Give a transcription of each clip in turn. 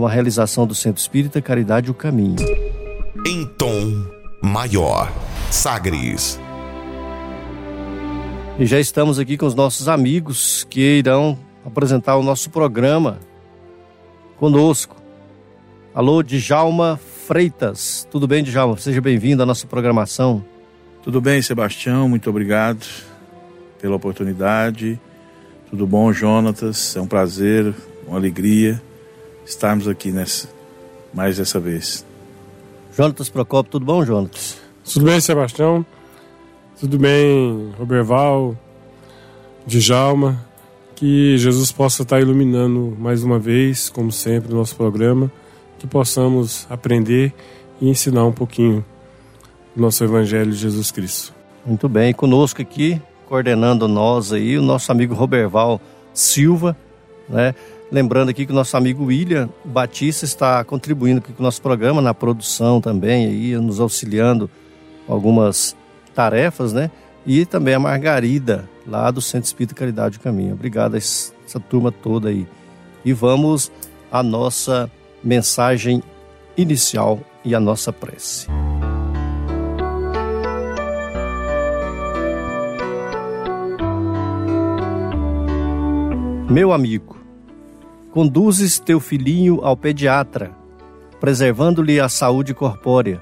uma realização do Centro Espírita Caridade o Caminho. Em tom maior, Sagres. E já estamos aqui com os nossos amigos que irão apresentar o nosso programa conosco. Alô, Djalma Freitas. Tudo bem, Djalma? Seja bem-vindo à nossa programação. Tudo bem, Sebastião. Muito obrigado pela oportunidade. Tudo bom, Jonatas? É um prazer, uma alegria estarmos aqui nessa, mais dessa vez. Jonatas Procopio, tudo bom, Jonatas? Tudo bem, Sebastião? Tudo bem, Roberval, Djalma? Que Jesus possa estar iluminando mais uma vez, como sempre, o nosso programa, que possamos aprender e ensinar um pouquinho do nosso Evangelho de Jesus Cristo. Muito bem, e conosco aqui, coordenando nós aí, o nosso amigo Roberval Silva, né? Lembrando aqui que o nosso amigo William Batista está contribuindo aqui com o nosso programa, na produção também, aí, nos auxiliando algumas tarefas, né? E também a Margarida, lá do Centro Espírita Caridade do Caminho. Obrigado a essa turma toda aí. E vamos à nossa mensagem inicial e à nossa prece. Meu amigo, conduzes teu filhinho ao pediatra, preservando-lhe a saúde corpórea.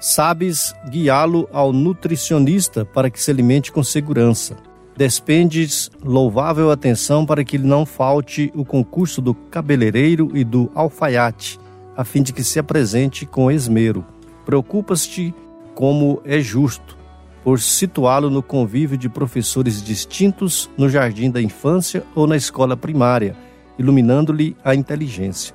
Sabes guiá-lo ao nutricionista para que se alimente com segurança. Despendes louvável atenção para que não falte o concurso do cabeleireiro e do alfaiate, a fim de que se apresente com esmero. Preocupas-te, como é justo, por situá-lo no convívio de professores distintos no jardim da infância ou na escola primária iluminando-lhe a inteligência.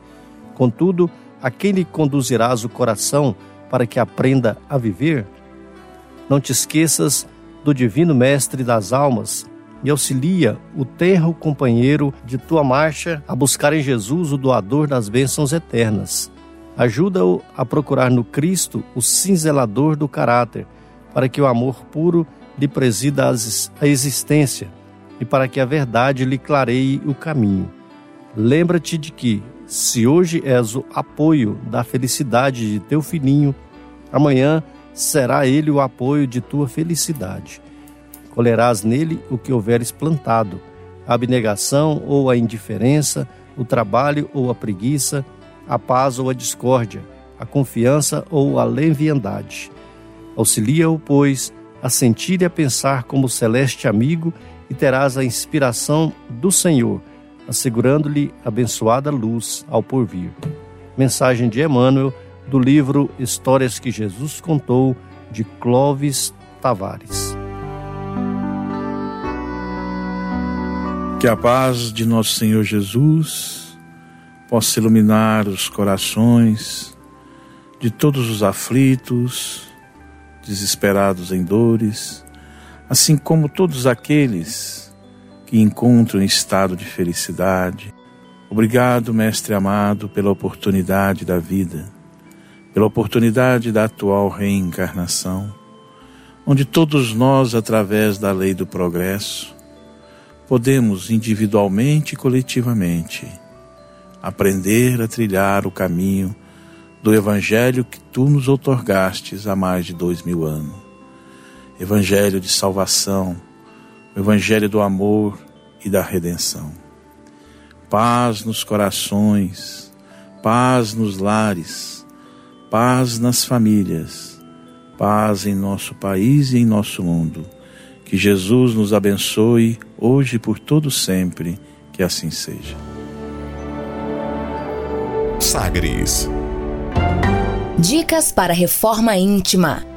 Contudo, a quem lhe conduzirás o coração para que aprenda a viver? Não te esqueças do Divino Mestre das Almas e auxilia o tenro companheiro de tua marcha a buscar em Jesus o doador das bênçãos eternas. Ajuda-o a procurar no Cristo o cinzelador do caráter, para que o amor puro lhe presida a existência e para que a verdade lhe clareie o caminho. Lembra-te de que, se hoje és o apoio da felicidade de teu filhinho, amanhã será ele o apoio de tua felicidade. Colherás nele o que houveres plantado, a abnegação ou a indiferença, o trabalho ou a preguiça, a paz ou a discórdia, a confiança ou a leviandade. Auxilia-o, pois, a sentir e a pensar como celeste amigo e terás a inspiração do Senhor assegurando-lhe abençoada luz ao porvir. Mensagem de Emmanuel, do livro Histórias que Jesus Contou, de Clovis Tavares. Que a paz de nosso Senhor Jesus possa iluminar os corações de todos os aflitos, desesperados em dores, assim como todos aqueles que encontro em estado de felicidade. Obrigado, Mestre amado, pela oportunidade da vida, pela oportunidade da atual reencarnação, onde todos nós, através da lei do progresso, podemos individualmente e coletivamente aprender a trilhar o caminho do Evangelho que tu nos otorgastes há mais de dois mil anos. Evangelho de salvação, o Evangelho do amor e da redenção. Paz nos corações, paz nos lares, paz nas famílias, paz em nosso país e em nosso mundo. Que Jesus nos abençoe hoje e por todo sempre. Que assim seja. Sagres. Dicas para reforma íntima.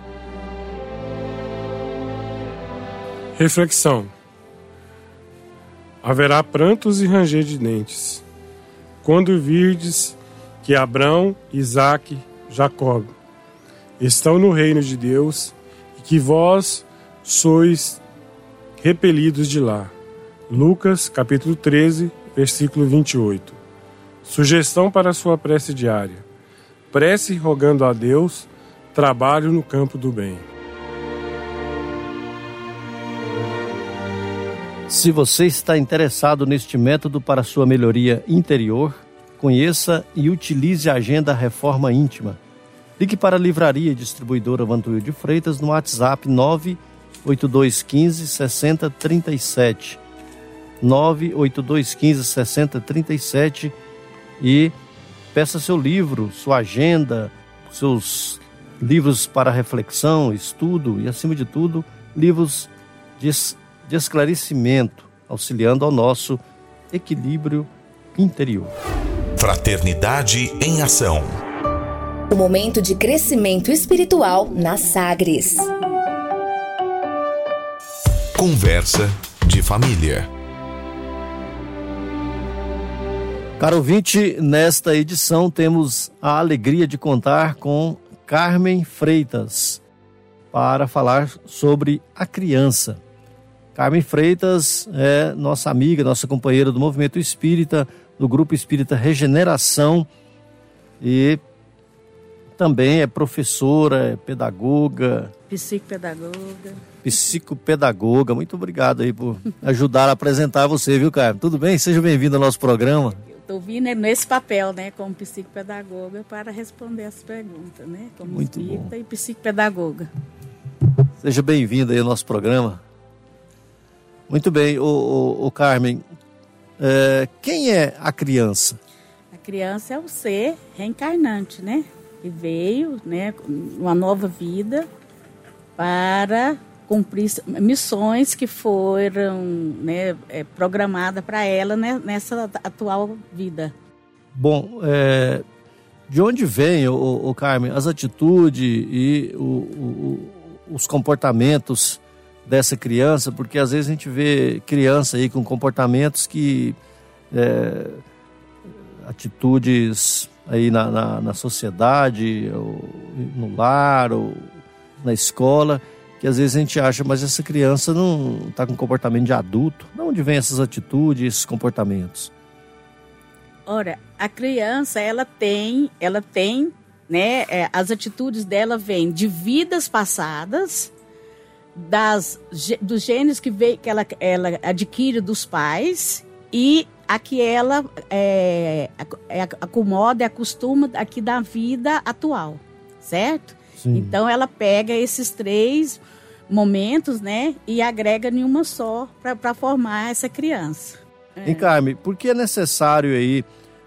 Reflexão: Haverá prantos e ranger de dentes, quando virdes que Abraão, Isaque, Jacó estão no reino de Deus e que vós sois repelidos de lá. Lucas capítulo 13, versículo 28. Sugestão para sua prece diária. Prece rogando a Deus, trabalho no campo do bem. Se você está interessado neste método para sua melhoria interior, conheça e utilize a Agenda Reforma Íntima. Ligue para a Livraria Distribuidora Vantuil de Freitas no WhatsApp 98215 6037. 98215 6037 e peça seu livro, sua agenda, seus livros para reflexão, estudo e, acima de tudo, livros de de esclarecimento, auxiliando ao nosso equilíbrio interior. Fraternidade em Ação. O momento de crescimento espiritual na Sagres. Conversa de família. Caro ouvinte, nesta edição temos a alegria de contar com Carmen Freitas para falar sobre a criança. Carmen Freitas é nossa amiga, nossa companheira do Movimento Espírita, do Grupo Espírita Regeneração e também é professora, é pedagoga. Psicopedagoga. Psicopedagoga. Muito obrigado aí por ajudar a apresentar você, viu, Carmen? Tudo bem? Seja bem-vindo ao nosso programa. Estou vindo nesse papel, né, como psicopedagoga, para responder as perguntas, né? Como Muito espírita bom. e psicopedagoga. Seja bem-vindo aí ao nosso programa. Muito bem, o, o, o Carmen. É, quem é a criança? A criança é o ser reencarnante, né? Que veio, né, uma nova vida para cumprir missões que foram né, é, programadas para ela né, nessa atual vida. Bom, é, de onde vem, o, o Carmen, as atitudes e o, o, os comportamentos dessa criança? Porque às vezes a gente vê criança aí com comportamentos que. É, atitudes aí na, na, na sociedade, ou no lar, ou na escola, que às vezes a gente acha, mas essa criança não está com comportamento de adulto. De onde vem essas atitudes, esses comportamentos? Ora, a criança, ela tem, ela tem, né, é, as atitudes dela vêm de vidas passadas, das, dos genes que, veio, que ela, ela adquire dos pais e a que ela é, é, acomoda e acostuma aqui da vida atual, certo? Sim. Então ela pega esses três momentos, né, e agrega em uma só para formar essa criança. É. Carmen, por que é necessário aí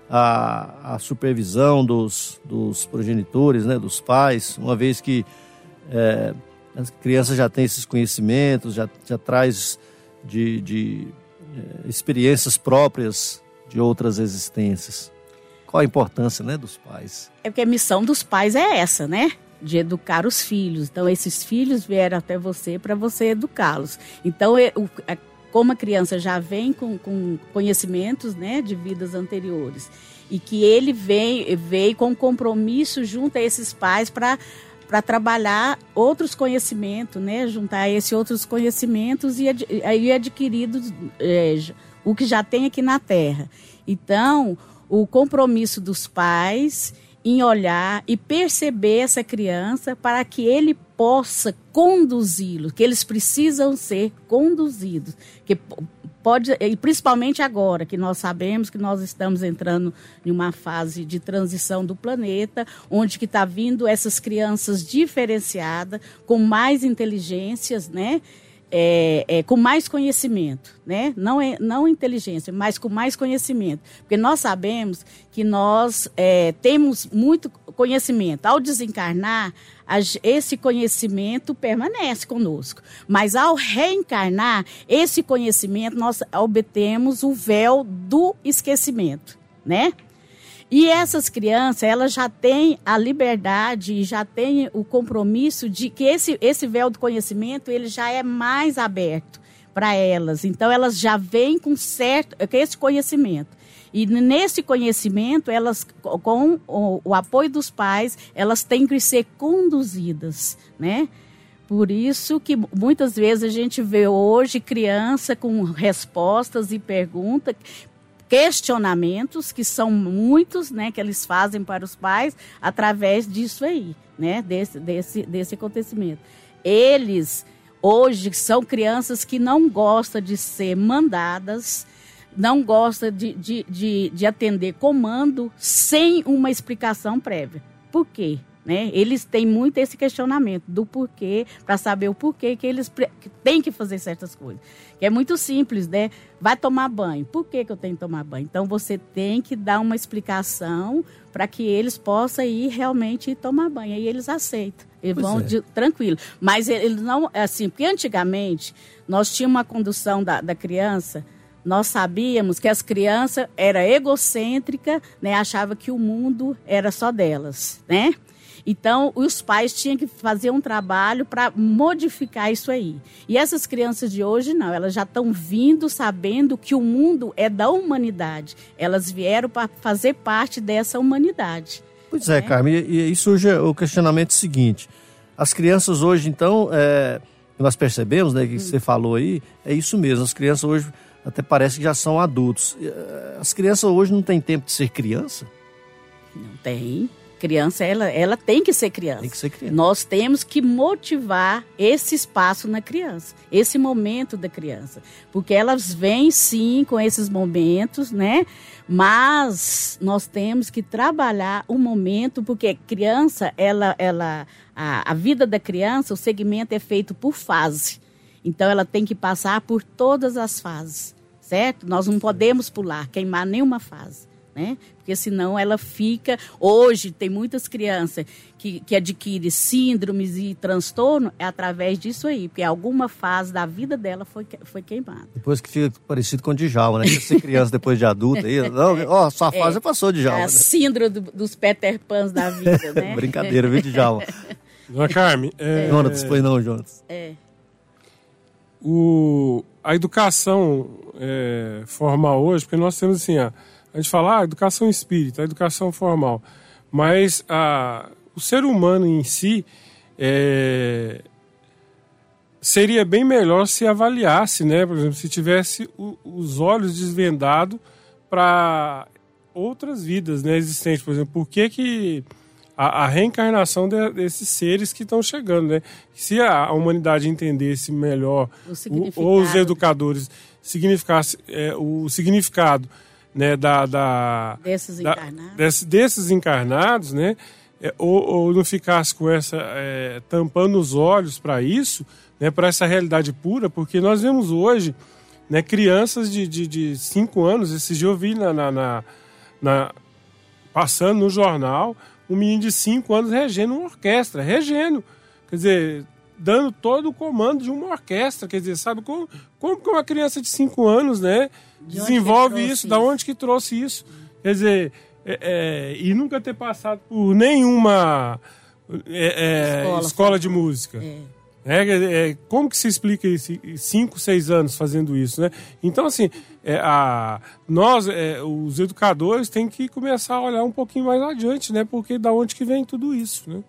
a, a supervisão dos, dos progenitores, né, dos pais, uma vez que é, as crianças já têm esses conhecimentos, já, já traz de, de é, experiências próprias de outras existências. Qual a importância né, dos pais? É porque a missão dos pais é essa, né? De educar os filhos. Então, esses filhos vieram até você para você educá-los. Então, como a criança já vem com, com, conhecimentos né, de vidas anteriores e que ele vem, veio com compromisso junto a esses pais para para trabalhar outros conhecimentos, né? Juntar esses outros conhecimentos e aí adquiridos é, o que já tem aqui na Terra. Então, o compromisso dos pais em olhar e perceber essa criança para que ele possa conduzi-los, que eles precisam ser conduzidos, que pode e principalmente agora que nós sabemos que nós estamos entrando em uma fase de transição do planeta, onde que está vindo essas crianças diferenciadas com mais inteligências, né? É, é, com mais conhecimento, né? Não, é, não inteligência, mas com mais conhecimento. Porque nós sabemos que nós é, temos muito conhecimento. Ao desencarnar, esse conhecimento permanece conosco. Mas ao reencarnar, esse conhecimento, nós obtemos o véu do esquecimento, né? E essas crianças, elas já têm a liberdade e já têm o compromisso de que esse, esse véu do conhecimento, ele já é mais aberto para elas. Então, elas já vêm com certo, com esse conhecimento. E nesse conhecimento, elas, com o, o apoio dos pais, elas têm que ser conduzidas, né? Por isso que muitas vezes a gente vê hoje criança com respostas e perguntas questionamentos, que são muitos, né, que eles fazem para os pais através disso aí, né, desse, desse, desse acontecimento. Eles, hoje, são crianças que não gostam de ser mandadas, não gostam de, de, de, de atender comando sem uma explicação prévia. Por quê? Né? Eles têm muito esse questionamento do porquê, para saber o porquê que eles têm que fazer certas coisas. Que é muito simples, né? Vai tomar banho. Por que, que eu tenho que tomar banho? Então você tem que dar uma explicação para que eles possam ir realmente ir tomar banho. Aí eles aceitam. Eles pois vão é. de, tranquilo. Mas eles não, assim, porque antigamente nós tínhamos uma condução da, da criança nós sabíamos que as crianças era egocêntrica, né, achava que o mundo era só delas, né? Então, os pais tinham que fazer um trabalho para modificar isso aí. E essas crianças de hoje, não, elas já estão vindo sabendo que o mundo é da humanidade. Elas vieram para fazer parte dessa humanidade. Pois é, né? Carmen, e, aí surge o questionamento seguinte: as crianças hoje, então, é, nós percebemos, né, que você falou aí, é isso mesmo, as crianças hoje até parece que já são adultos. É, as crianças hoje não têm tempo de ser criança? Não tem criança, ela, ela tem que ser criança. Tem que ser criança. Nós temos que motivar esse espaço na criança, esse momento da criança. Porque elas vêm sim com esses momentos, né? Mas nós temos que trabalhar o momento, porque criança, ela, ela, a, a vida da criança, o segmento é feito por fase. Então ela tem que passar por todas as fases, certo? Nós não podemos pular, queimar nenhuma fase né? Porque senão ela fica. Hoje tem muitas crianças que, que adquirem síndromes e transtorno é através disso aí, porque alguma fase da vida dela foi, foi queimada. Depois que fica parecido com o Djalma, né? Ser criança depois de adulta aí. Não, ó, sua é. fase é, passou, Djalma. É a né? síndrome do, dos Peter Pans da vida, né? Brincadeira, viu, Djalma? Dona Carmen. É... Jonas, foi não, Jonas. É. O, a educação é, formal hoje, porque nós temos assim, a a gente fala ah, educação espírita, educação formal, mas a, o ser humano em si é, seria bem melhor se avaliasse, né? Por exemplo, se tivesse o, os olhos desvendados para outras vidas né, existentes. Por exemplo, por que, que a, a reencarnação de, desses seres que estão chegando, né? Se a, a humanidade entendesse melhor, o, ou os educadores significasse é, o significado né, da, da, desses, da, encarnados. Desse, desses encarnados, né, é, ou, ou, não ficasse com essa é, tampando os olhos para isso, né, para essa realidade pura, porque nós vemos hoje né, crianças de, de, de cinco anos, esse dia eu vi na, na, na, na, passando no jornal, um menino de cinco anos regendo uma orquestra, regendo, quer dizer, dando todo o comando de uma orquestra, quer dizer, sabe como, como que uma criança de cinco anos, né, de desenvolve isso, isso, da onde que trouxe isso. Quer dizer, é, é, e nunca ter passado por nenhuma é, é escola, escola de música. É. É, é, como que se explica isso? Cinco, seis anos fazendo isso, né? Então, assim, a, nós, os educadores, têm que começar a olhar um pouquinho mais adiante, né? Porque da onde que vem tudo isso, né?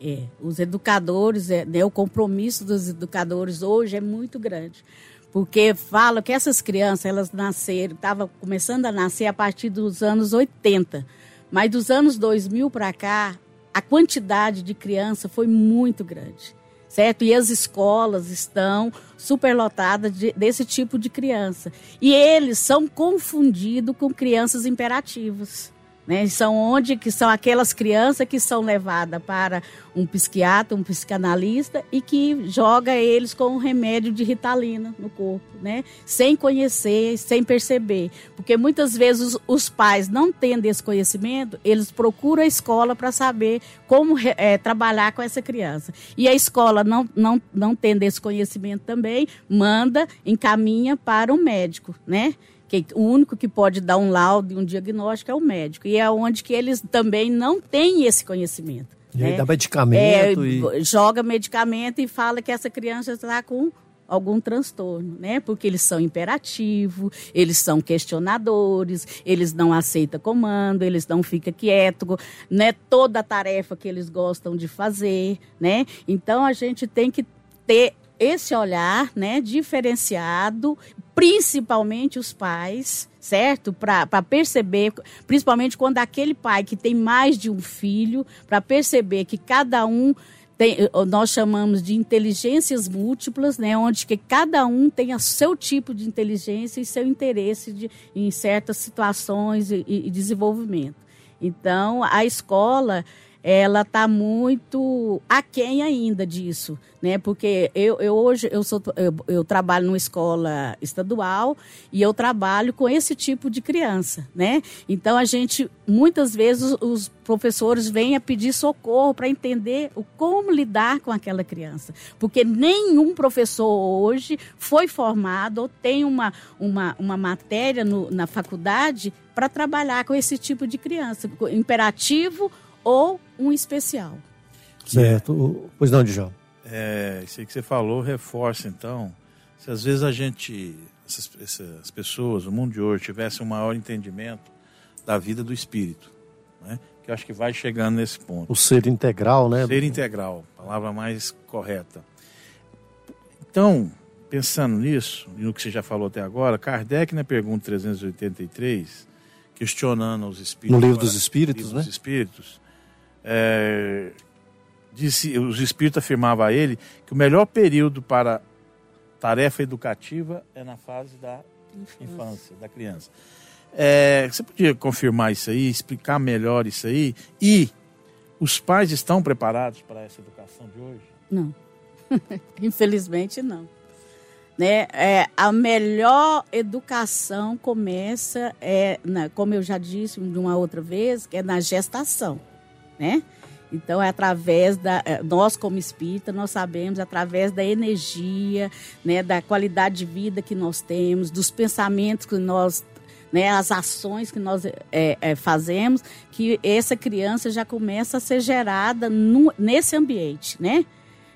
É, os educadores, é, né, o compromisso dos educadores hoje é muito grande porque falo que essas crianças, elas nasceram, estavam começando a nascer a partir dos anos 80. Mas dos anos 2000 para cá, a quantidade de criança foi muito grande certo? E as escolas estão superlotadas de, desse tipo de criança. E eles são confundidos com crianças imperativas. Né? São onde que são aquelas crianças que são levadas para um psiquiatra, um psicanalista e que joga eles com um remédio de ritalina no corpo, né? Sem conhecer, sem perceber, porque muitas vezes os, os pais não tendo esse conhecimento, eles procuram a escola para saber como é, trabalhar com essa criança. E a escola não não não tendo esse conhecimento também manda encaminha para o médico, né? Que o único que pode dar um laudo e um diagnóstico é o médico. E é onde que eles também não têm esse conhecimento. E né? aí dá medicamento é, e... Joga medicamento e fala que essa criança está com algum transtorno, né? Porque eles são imperativos, eles são questionadores, eles não aceitam comando, eles não ficam quietos, né? Toda a tarefa que eles gostam de fazer, né? Então a gente tem que ter esse olhar, né, diferenciado, principalmente os pais, certo? Para perceber, principalmente quando aquele pai que tem mais de um filho, para perceber que cada um tem, nós chamamos de inteligências múltiplas, né, onde que cada um tem o seu tipo de inteligência e seu interesse de, em certas situações e, e desenvolvimento. Então, a escola ela está muito aquém ainda disso, né? Porque eu, eu hoje eu, sou, eu, eu, trabalho numa escola estadual e eu trabalho com esse tipo de criança, né? Então a gente muitas vezes os professores vêm a pedir socorro para entender o como lidar com aquela criança, porque nenhum professor hoje foi formado ou tem uma, uma, uma matéria no, na faculdade para trabalhar com esse tipo de criança, imperativo ou um especial. Certo. Pois não, Djalma. É, isso aí que você falou reforça, então, se às vezes a gente, essas, essas pessoas, o mundo de hoje, tivesse um maior entendimento da vida do espírito, né? que eu acho que vai chegando nesse ponto. O ser integral, né? Ser integral, palavra mais correta. Então, pensando nisso, e no que você já falou até agora, Kardec, na pergunta 383, questionando os espíritos. No livro dos espíritos, livro né? Dos espíritos é, disse, os espíritos afirmavam a ele que o melhor período para tarefa educativa é na fase da infância, infância da criança. É, você podia confirmar isso aí, explicar melhor isso aí? E os pais estão preparados para essa educação de hoje? Não. Infelizmente não. Né? É, a melhor educação começa, é, na, como eu já disse de uma outra vez, é na gestação né? Então, é através da. É, nós, como espírita, nós sabemos, através da energia, né, da qualidade de vida que nós temos, dos pensamentos que nós. Né, as ações que nós é, é, fazemos, que essa criança já começa a ser gerada no, nesse ambiente, né?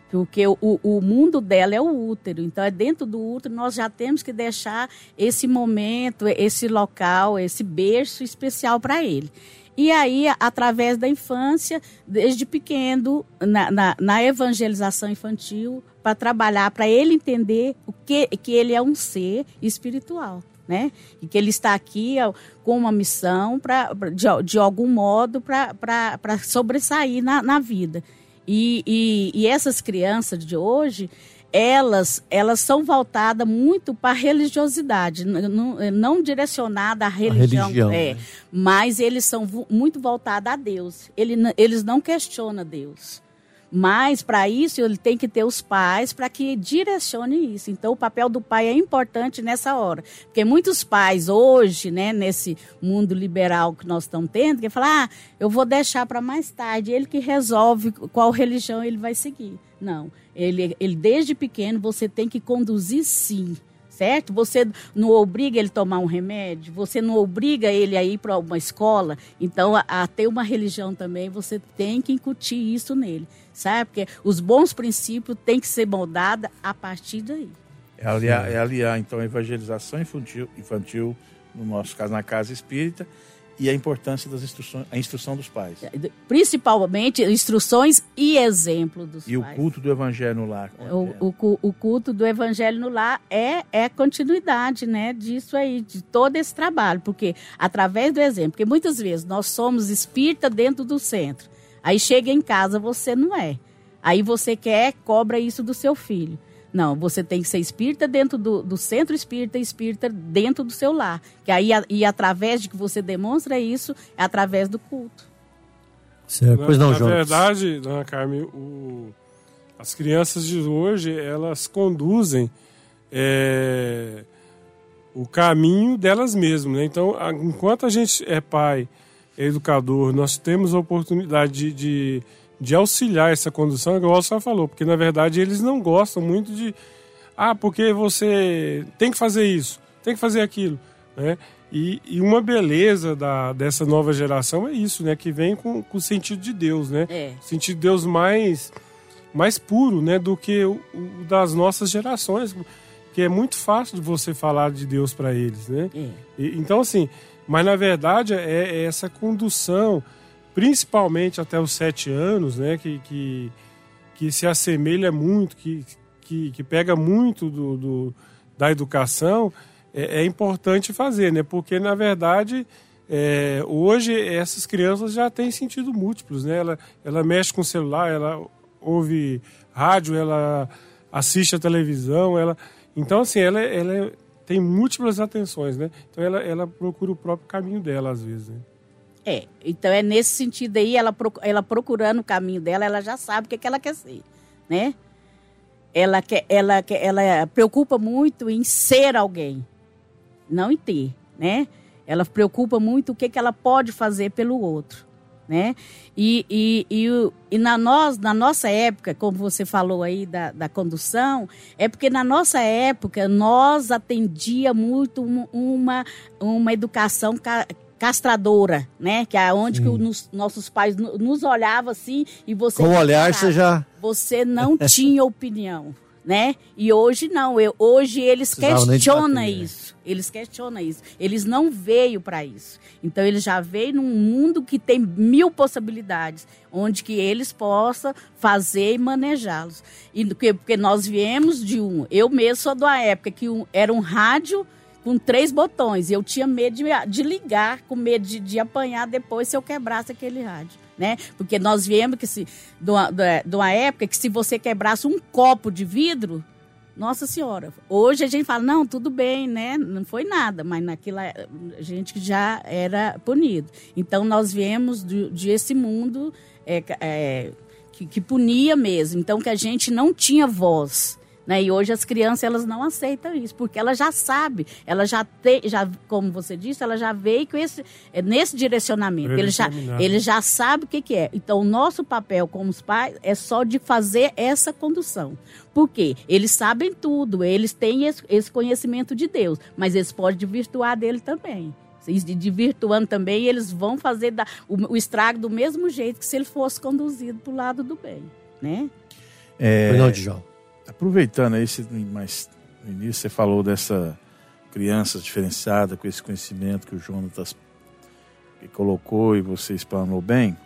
Porque o, o mundo dela é o útero, então é dentro do útero nós já temos que deixar esse momento, esse local, esse berço especial para ele. E aí, através da infância, desde pequeno, na, na, na evangelização infantil, para trabalhar, para ele entender o que, que ele é um ser espiritual. Né? E que ele está aqui com uma missão pra, de, de algum modo para sobressair na, na vida. E, e, e, essas crianças de hoje, elas, elas são voltadas muito para a religiosidade, não, não direcionada à religião, religião é, né? mas eles são muito voltados a Deus. Ele, eles não questionam Deus. Mas para isso ele tem que ter os pais para que direcione isso. Então o papel do pai é importante nessa hora, porque muitos pais hoje, né, nesse mundo liberal que nós estamos tendo, que falar, ah, eu vou deixar para mais tarde, ele que resolve qual religião ele vai seguir. Não, ele, ele desde pequeno você tem que conduzir sim certo? Você não obriga ele a tomar um remédio, você não obriga ele a ir para uma escola. Então, a, a, ter uma religião também, você tem que incutir isso nele, sabe? Porque os bons princípios têm que ser moldados a partir daí. É aliar, é aliar então, a evangelização infantil, infantil, no nosso caso, na casa espírita, e a importância das instruções, a instrução dos pais. Principalmente instruções e exemplo dos e pais. E o culto do evangelho no lar. O, o, o, culto do evangelho no lar é, é continuidade, né, disso aí, de todo esse trabalho, porque através do exemplo, porque muitas vezes nós somos espírita dentro do centro, aí chega em casa você não é, aí você quer cobra isso do seu filho. Não, você tem que ser espírita dentro do, do centro espírita e espírita dentro do seu lar. Que aí, e através de que você demonstra isso, é através do culto. Certo. Pois não, Na Jonas. verdade, dona Carmen, o, as crianças de hoje, elas conduzem é, o caminho delas mesmas. Né? Então, a, enquanto a gente é pai, é educador, nós temos a oportunidade de, de de auxiliar essa condução, igual o senhor falou, porque na verdade eles não gostam muito de. Ah, porque você tem que fazer isso, tem que fazer aquilo. Né? E, e uma beleza da, dessa nova geração é isso, né? Que vem com, com o sentido de Deus, né? É. Sentido de Deus mais, mais puro, né? Do que o, o das nossas gerações. Que é muito fácil de você falar de Deus para eles, né? É. E, então, assim, mas na verdade é, é essa condução principalmente até os sete anos, né, que, que, que se assemelha muito, que, que, que pega muito do, do da educação, é, é, importante fazer, né, porque na verdade é, hoje essas crianças já têm sentido múltiplos, né, ela, ela mexe com o celular, ela ouve rádio, ela assiste a televisão, ela então assim ela, ela tem múltiplas atenções, né, então ela, ela procura o próprio caminho dela às vezes. Né? É, então é nesse sentido aí, ela, ela procurando o caminho dela, ela já sabe o que, é que ela quer ser, né? Ela, quer, ela, quer, ela preocupa muito em ser alguém, não em ter, né? Ela preocupa muito o que, que ela pode fazer pelo outro, né? E, e, e, e na, nós, na nossa época, como você falou aí da, da condução, é porque na nossa época nós atendia muito uma, uma educação castradora, né? Que é onde que os nossos pais nos olhavam assim e você. Com o olhar você já. Você não tinha opinião, né? E hoje não. Eu, hoje eles questionam isso. Eles questionam isso. Eles não veio para isso. Então eles já veio num mundo que tem mil possibilidades, onde que eles possam fazer e manejá-los. E porque, porque nós viemos de um. Eu mesmo sou da época que um, era um rádio com três botões. E eu tinha medo de, de ligar, com medo de, de, apanhar depois se eu quebrasse aquele rádio. Né? Porque nós viemos que se, de, uma, de uma época que se você quebrasse um copo de vidro, nossa senhora, hoje a gente fala, não, tudo bem, né? Não foi nada, mas naquela a gente já era punido. Então nós viemos de, de esse mundo é, é, que, que punia mesmo. Então que a gente não tinha voz. Né? E hoje as crianças elas não aceitam isso, porque ela já sabe, ela já tem, já, como você disse, ela já veio com esse, é, nesse direcionamento. Ele já, ele já sabe o que, que é. Então, o nosso papel como os pais é só de fazer essa condução. Por quê? Eles sabem tudo, eles têm esse, esse conhecimento de Deus, mas eles podem virtuar dele também de virtuando também, eles vão fazer da, o, o, estrago do mesmo jeito que se ele fosse conduzido para o lado do bem, né? É, não, João. Aproveitando aí, mas no início você falou dessa criança diferenciada com esse conhecimento que o Jonatas colocou e você explanou bem.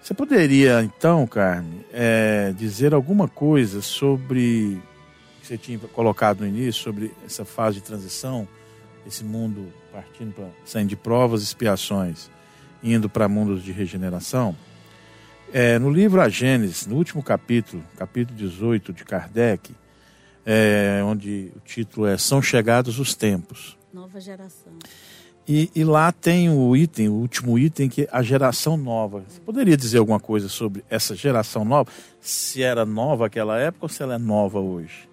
Você poderia, então, Carmen, é, dizer alguma coisa sobre que você tinha colocado no início, sobre essa fase de transição, esse mundo partindo para saindo de provas e expiações, indo para mundos de regeneração? É, no livro A Gênesis, no último capítulo, capítulo 18 de Kardec, é, onde o título é São Chegados os Tempos. Nova geração. E, e, lá tem o item, o último item, que é a geração nova. Você poderia dizer alguma coisa sobre essa geração nova? Se era nova naquela época ou se ela é nova hoje?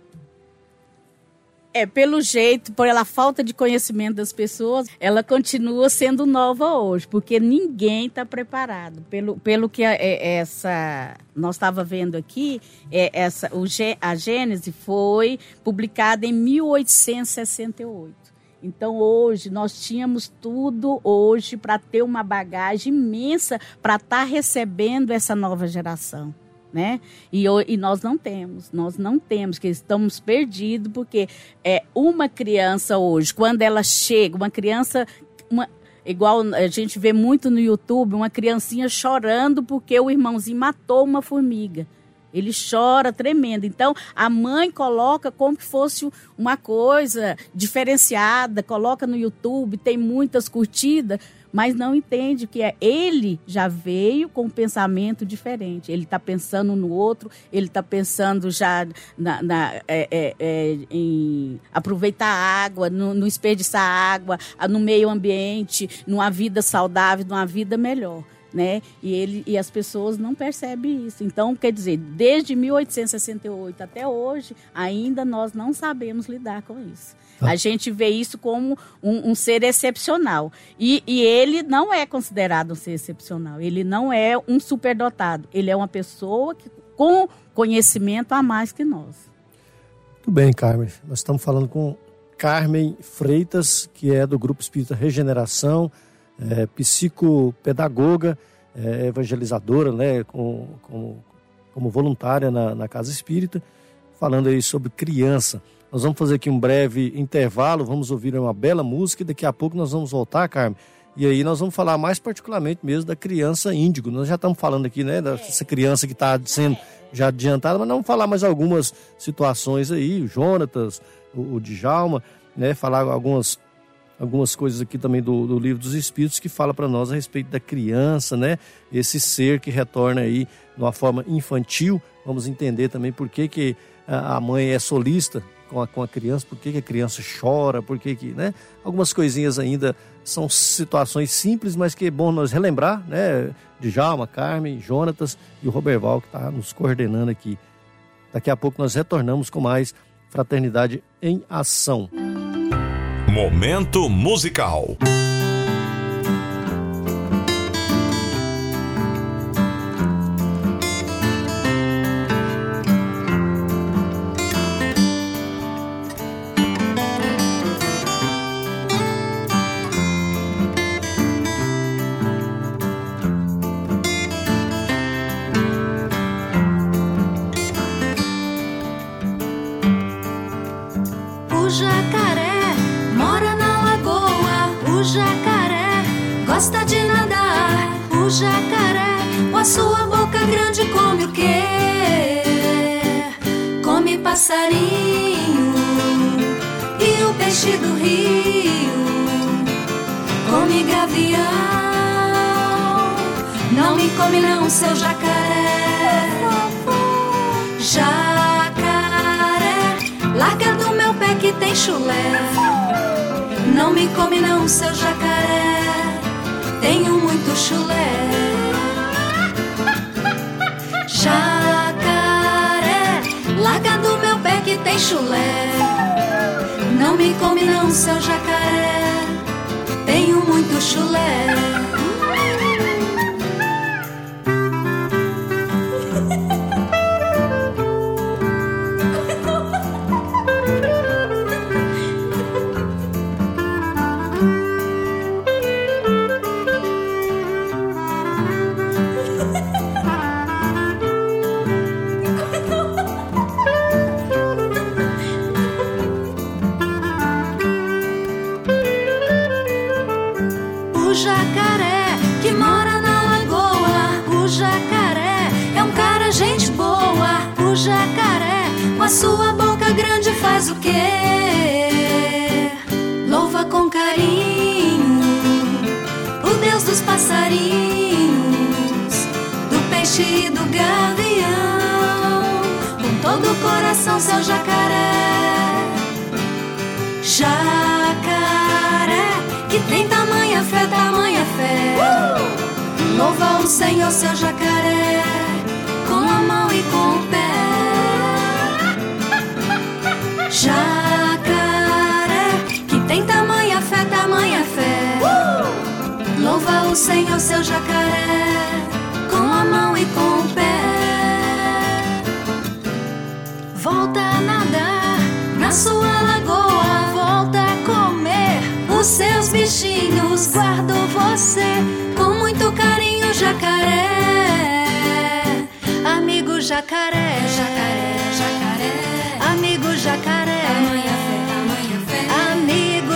É, pelo jeito, pela falta de conhecimento das pessoas, ela continua sendo nova hoje, porque ninguém está preparado. Pelo, pelo que a, é, essa nós estava vendo aqui, é, essa, o, a Gênese foi publicada em 1868. Então hoje nós tínhamos tudo hoje para ter uma bagagem imensa para estar tá recebendo essa nova geração né? E, e nós não temos, nós não temos, que estamos perdidos, porque é uma criança hoje, quando ela chega, uma criança, uma, igual a gente vê muito no YouTube, uma criancinha chorando porque o irmãozinho matou uma formiga. Ele chora tremendo. Então, a mãe coloca como que fosse uma coisa diferenciada, coloca no YouTube, tem muitas curtidas, mas não entende que é ele já veio com um pensamento diferente. Ele está pensando no outro, ele está pensando já na, na é, é, é, em aproveitar a água, no, no desperdiçar água, no meio ambiente, numa vida saudável, numa vida melhor né? E, ele, e as pessoas não percebem isso. Então, quer dizer, desde 1868 até hoje, ainda nós não sabemos lidar com isso. Ah. A gente vê isso como um, um ser excepcional. E, e, ele não é considerado um ser excepcional. Ele não é um superdotado. Ele é uma pessoa que, com conhecimento a mais que nós. Tudo bem, Carmen. Nós estamos falando com Carmen Freitas, que é do Grupo Espírita Regeneração é, psicopedagoga, é, evangelizadora, né, com, com, como voluntária na, na Casa Espírita, falando aí sobre criança. Nós vamos fazer aqui um breve intervalo, vamos ouvir uma bela música e daqui a pouco nós vamos voltar, Carmen. E aí nós vamos falar mais particularmente mesmo da criança índigo. Nós já estamos falando aqui, né, dessa criança que está sendo já adiantada, mas não vamos falar mais algumas situações aí, o Jonatas, o, o Djalma, né, falar algumas algumas coisas aqui também do, do livro dos Espíritos que fala para nós a respeito da criança, né? Esse ser que retorna aí de uma forma infantil. Vamos entender também por que, que a mãe é solista com a, com a criança, por que, que a criança chora, por que, que, né? Algumas coisinhas ainda são situações simples, mas que é bom nós relembrar, né? Djalma, Carmen, Jonatas e o Roberval que está nos coordenando aqui. Daqui a pouco nós retornamos com mais Fraternidade em Ação. Momento musical. Passarinho e o peixe do rio come gavião. Não me come não, seu jacaré. Jacaré, larga do meu pé que tem chulé. Não me come não, seu jacaré. Tenho muito chulé. que tem chulé. Não me come não, seu jacaré. Tenho muito chulé. Senhor, seu jacaré, com a mão e com o pé. Jacaré, que tem tamanha fé, tamanha fé. Louva o Senhor, seu jacaré, com a mão e com o pé. Volta a nadar na sua lagoa, volta a comer os seus bichinhos. Guardo você jacaré. Amigo jacaré, jacaré, jacaré. Amigo jacaré jacaré, jacaré, jacaré. Amigo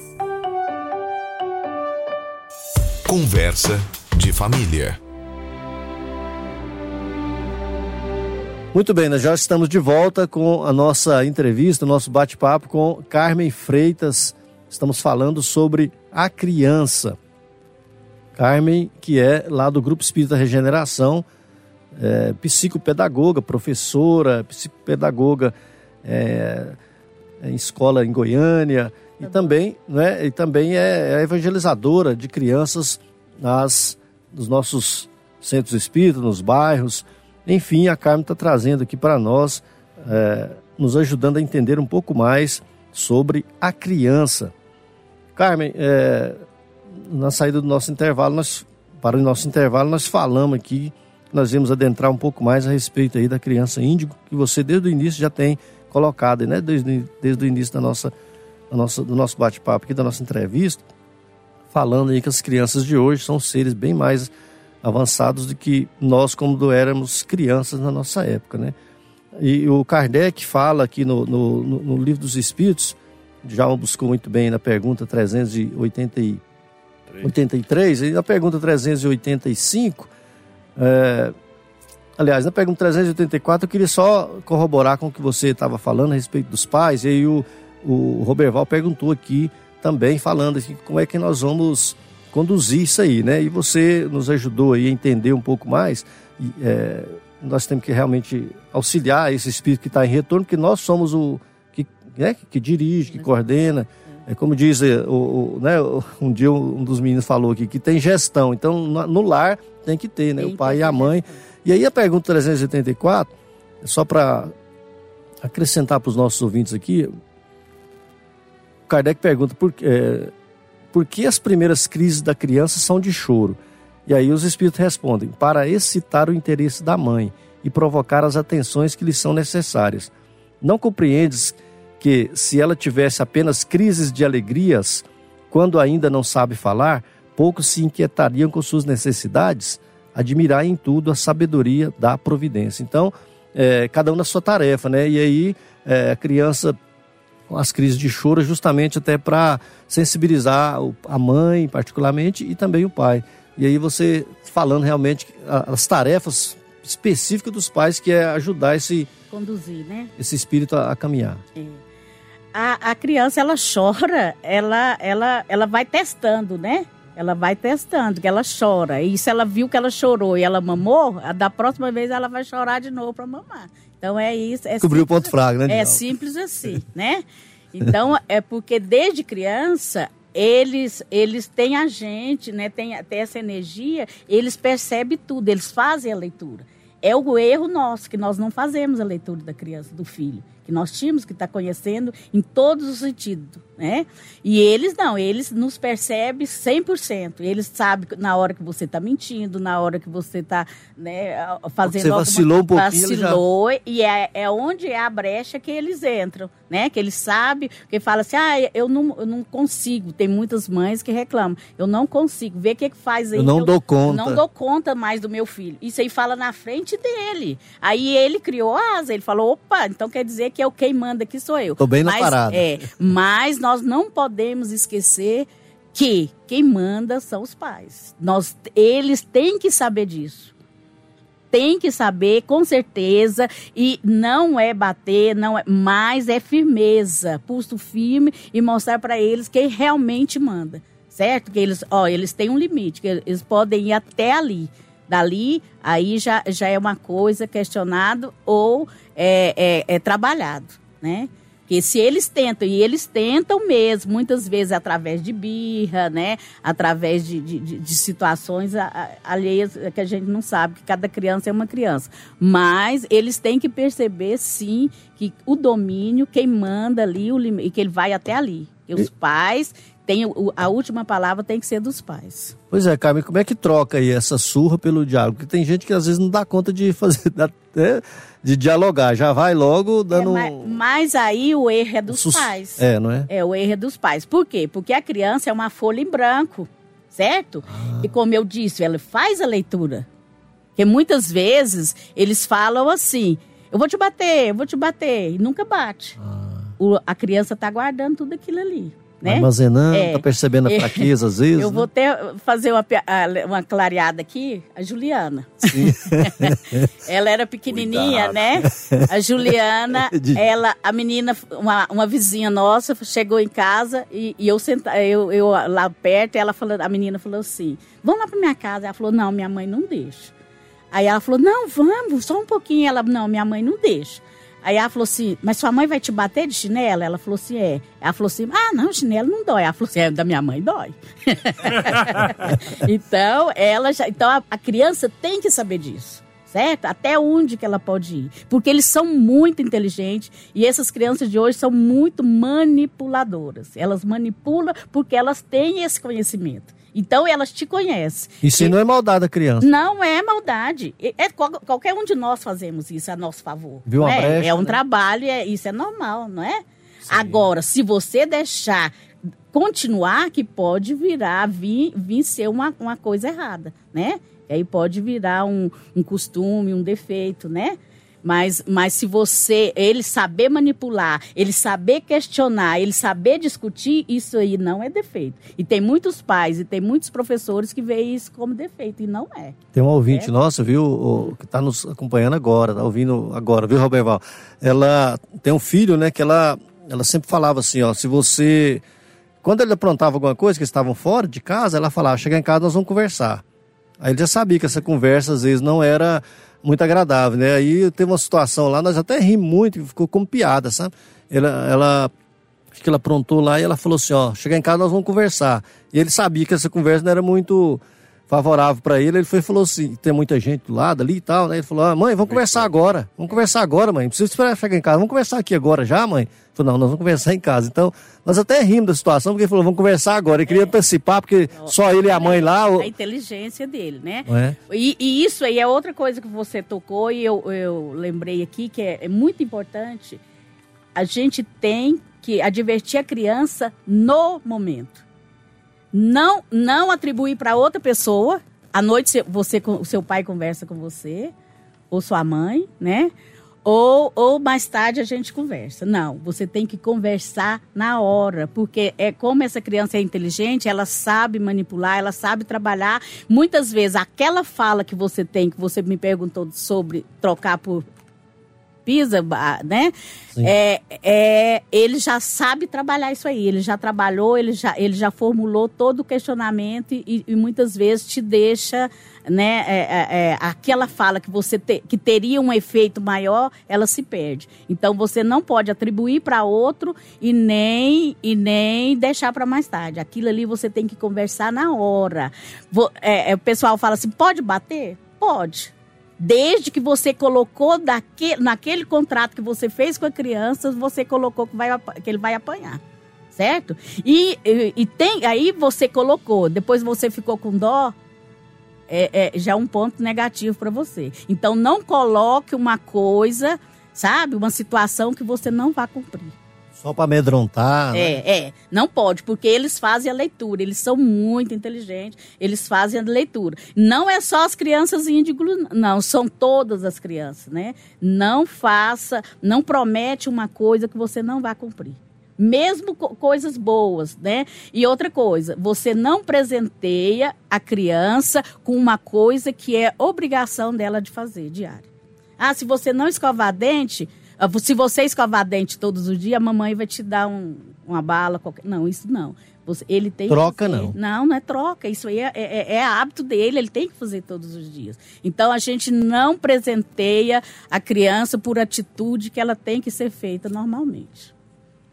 Conversa de família. Muito bem, nós já estamos de volta com a nossa entrevista, o nosso bate-papo com Carmen Freitas. Estamos falando sobre a criança. Carmen, que é lá do Grupo Espírita Regeneração, é, psicopedagoga, professora, psicopedagoga é, em escola em Goiânia, e também, né, e também é, é evangelizadora de crianças nas, nos nossos centros espíritas, nos bairros. Enfim, a Carmen está trazendo aqui para nós, é, nos ajudando a entender um pouco mais sobre a criança. Carmen, é, na saída do nosso intervalo, nós, para o nosso intervalo, nós falamos aqui, nós vamos adentrar um pouco mais a respeito aí da criança índigo, que você desde o início já tem colocado, né? Desde, desde o início da nossa do nosso, do nosso bate-papo aqui, da nossa entrevista, falando aí que as crianças de hoje são seres bem mais avançados do que nós, como éramos crianças na nossa época, né? E o Kardec fala aqui no, no, no Livro dos Espíritos, já buscou muito bem na pergunta 383, e na pergunta 385, é, aliás, na pergunta 384, eu queria só corroborar com o que você estava falando a respeito dos pais, e aí o, o Roberval perguntou aqui também, falando aqui como é que nós vamos conduzir isso aí, né? E você nos ajudou aí a entender um pouco mais. E, é, nós temos que realmente auxiliar esse espírito que está em retorno, porque nós somos o que, né, que dirige, que coordena. É como diz é, o, o, né, um dia um dos meninos falou aqui que tem gestão. Então no lar tem que ter, né? O pai e a mãe. E aí a pergunta 384, só para acrescentar para os nossos ouvintes aqui, Kardec pergunta por, é, por que as primeiras crises da criança são de choro? E aí os espíritos respondem: para excitar o interesse da mãe e provocar as atenções que lhe são necessárias. Não compreendes que, se ela tivesse apenas crises de alegrias, quando ainda não sabe falar, poucos se inquietariam com suas necessidades? Admirar em tudo a sabedoria da providência. Então, é, cada um na sua tarefa, né? E aí é, a criança as crises de choro, justamente até para sensibilizar a mãe, particularmente, e também o pai. E aí você falando realmente as tarefas específicas dos pais, que é ajudar esse conduzir, né? Esse espírito a, a caminhar. É. A, a criança ela chora, ela ela ela vai testando, né? Ela vai testando, que ela chora. E se ela viu que ela chorou e ela mamou, da próxima vez ela vai chorar de novo para mamar. Então é isso. É Cobriu o ponto fraco, né? É simples assim, né? Então é porque desde criança eles eles têm a gente, né? Tem, tem essa energia, eles percebem tudo, eles fazem a leitura. É o erro nosso que nós não fazemos a leitura da criança, do filho que nós tínhamos que estar tá conhecendo em todos os sentidos, né? E eles não, eles nos percebem 100%. Eles sabem na hora que você está mentindo, na hora que você está né, fazendo Você vacilou alguma, um pouquinho, vacilou já... e é, é onde é a brecha que eles entram, né? Que eles sabem, que fala assim: "Ah, eu não, eu não consigo". Tem muitas mães que reclamam: "Eu não consigo ver o que que faz aí". Eu não eu, dou conta. não dou conta mais do meu filho. Isso aí fala na frente dele. Aí ele criou asa, ele falou: "Opa, então quer dizer que é o quem manda aqui sou eu. Tô bem na mas, parada. É, mas nós não podemos esquecer que quem manda são os pais. Nós, eles têm que saber disso. Tem que saber com certeza e não é bater, não é, mas é firmeza, pulso firme e mostrar para eles quem realmente manda, certo? Que eles, ó, eles têm um limite, que eles podem ir até ali. Dali, aí já, já é uma coisa questionado ou é, é, é trabalhado, né? Porque se eles tentam, e eles tentam mesmo, muitas vezes através de birra, né? Através de, de, de situações alheias que a gente não sabe, que cada criança é uma criança. Mas eles têm que perceber, sim, que o domínio, quem manda ali, o, e que ele vai até ali. Que os pais tem a última palavra tem que ser dos pais. Pois é, Carmen, como é que troca aí essa surra pelo diálogo? Porque tem gente que às vezes não dá conta de fazer, né, de dialogar, já vai logo dando. É, mas, mas, aí o erro é dos Sus... pais. É, não é? É, o erro é dos pais. Por quê? Porque a criança é uma folha em branco, certo? Ah. E como eu disse, ela faz a leitura. Porque muitas vezes eles falam assim: eu vou te bater, eu vou te bater, e nunca bate. Ah. O, a criança está guardando tudo aquilo ali né? Armazenando, é. tá percebendo a fraqueza às vezes. Eu né? vou até fazer uma, uma clareada aqui, a Juliana. ela era pequenininha, Cuidado. né? A Juliana, ela, a menina, uma, uma vizinha nossa, chegou em casa e, e eu, senta, eu, eu lá perto, ela falou, a menina falou assim: vamos lá para minha casa. Ela falou: não, minha mãe não deixa. Aí ela falou: não, vamos, só um pouquinho. Ela, não, minha mãe não deixa. Aí ela falou assim, mas sua mãe vai te bater de chinelo? Ela falou assim, é. Ela falou assim, ah, não, chinelo não dói. Ela falou assim, é, da minha mãe dói. então, ela já, então a, a criança tem que saber disso certo? Até onde que ela pode ir. Porque eles são muito inteligentes e essas crianças de hoje são muito manipuladoras. Elas manipulam porque elas têm esse conhecimento. Então elas te conhecem. Isso e, não é maldade da criança. Não é maldade. É, qualquer um de nós fazemos isso a nosso favor. Viu é? Brecha, é um né? trabalho, é, isso é normal, não é? Sim. Agora, se você deixar continuar, que pode virar, vir, vir ser uma, uma coisa errada, né? E aí pode virar um, um costume, um defeito, né? Mas, mas se você, ele saber manipular, ele saber questionar, ele saber discutir, isso aí não é defeito. E tem muitos pais e tem muitos professores que veem isso como defeito, e não é. Tem um ouvinte é? nossa, viu, o, que está nos acompanhando agora, está ouvindo agora, viu, Roberval? Ela tem um filho, né, que ela, ela sempre falava assim, ó, se você... Quando ele aprontava alguma coisa, que estavam fora de casa, ela falava, chegar em casa nós vamos conversar. Aí ele já sabia que essa conversa às vezes não era muito agradável, né? Aí teve uma situação lá, nós até rimos muito, ficou como piada, sabe? Ela, ela acho que ela aprontou lá e ela falou assim, ó, chegar em casa nós vamos conversar. E ele sabia que essa conversa não era muito favorável para ele, ele foi falou assim, tem muita gente do lado ali e tal, né? Ele falou, ah, mãe, vamos conversar agora, vamos conversar agora, mãe, não precisa esperar chegar em casa, vamos conversar aqui agora já, mãe? Ele falou, não, nós vamos conversar em casa. Então, nós até rimos da situação, porque ele falou, vamos conversar agora, ele queria é. antecipar, porque só ele e a mãe lá... A inteligência dele, né? É? E, e, isso aí é outra coisa que você tocou e eu, eu lembrei aqui, que é, é muito importante, a gente tem que advertir a criança no momento não não atribuir para outra pessoa. À noite você o seu pai conversa com você ou sua mãe, né? Ou, ou mais tarde a gente conversa. Não, você tem que conversar na hora, porque é como essa criança é inteligente, ela sabe manipular, ela sabe trabalhar. Muitas vezes aquela fala que você tem, que você me perguntou sobre trocar por pisa, né? É, é, ele já sabe trabalhar isso aí. Ele já trabalhou, ele já, ele já formulou todo o questionamento e, e muitas vezes te deixa, né? É, é, é aquela fala que você te, que teria um efeito maior, ela se perde. Então você não pode atribuir para outro e nem e nem deixar para mais tarde. Aquilo ali você tem que conversar na hora. Vou, é, o pessoal fala assim, pode bater? Pode Desde que você colocou daquele, naquele contrato que você fez com a criança, você colocou que, vai, que ele vai apanhar. Certo? E, e, e tem, aí você colocou, depois você ficou com dó, é, é já é um ponto negativo para você. Então não coloque uma coisa, sabe, uma situação que você não vai cumprir. Só para amedrontar. É, né? é. Não pode, porque eles fazem a leitura. Eles são muito inteligentes. Eles fazem a leitura. Não é só as crianças índigos, não. São todas as crianças, né? Não faça, não promete uma coisa que você não vai cumprir. mesmo co coisas boas, né? E outra coisa, você não presenteia a criança com uma coisa que é obrigação dela de fazer diária. Ah, se você não escovar dente, se você escovar dente todos os dias, a mamãe vai te dar um, uma bala. Qualquer... Não, isso não. Você, ele tem troca não. Não, não é troca. Isso aí é, é, é, hábito dele, ele tem que fazer todos os dias. Então a gente não presenteia a criança por atitude que ela tem que ser feita normalmente.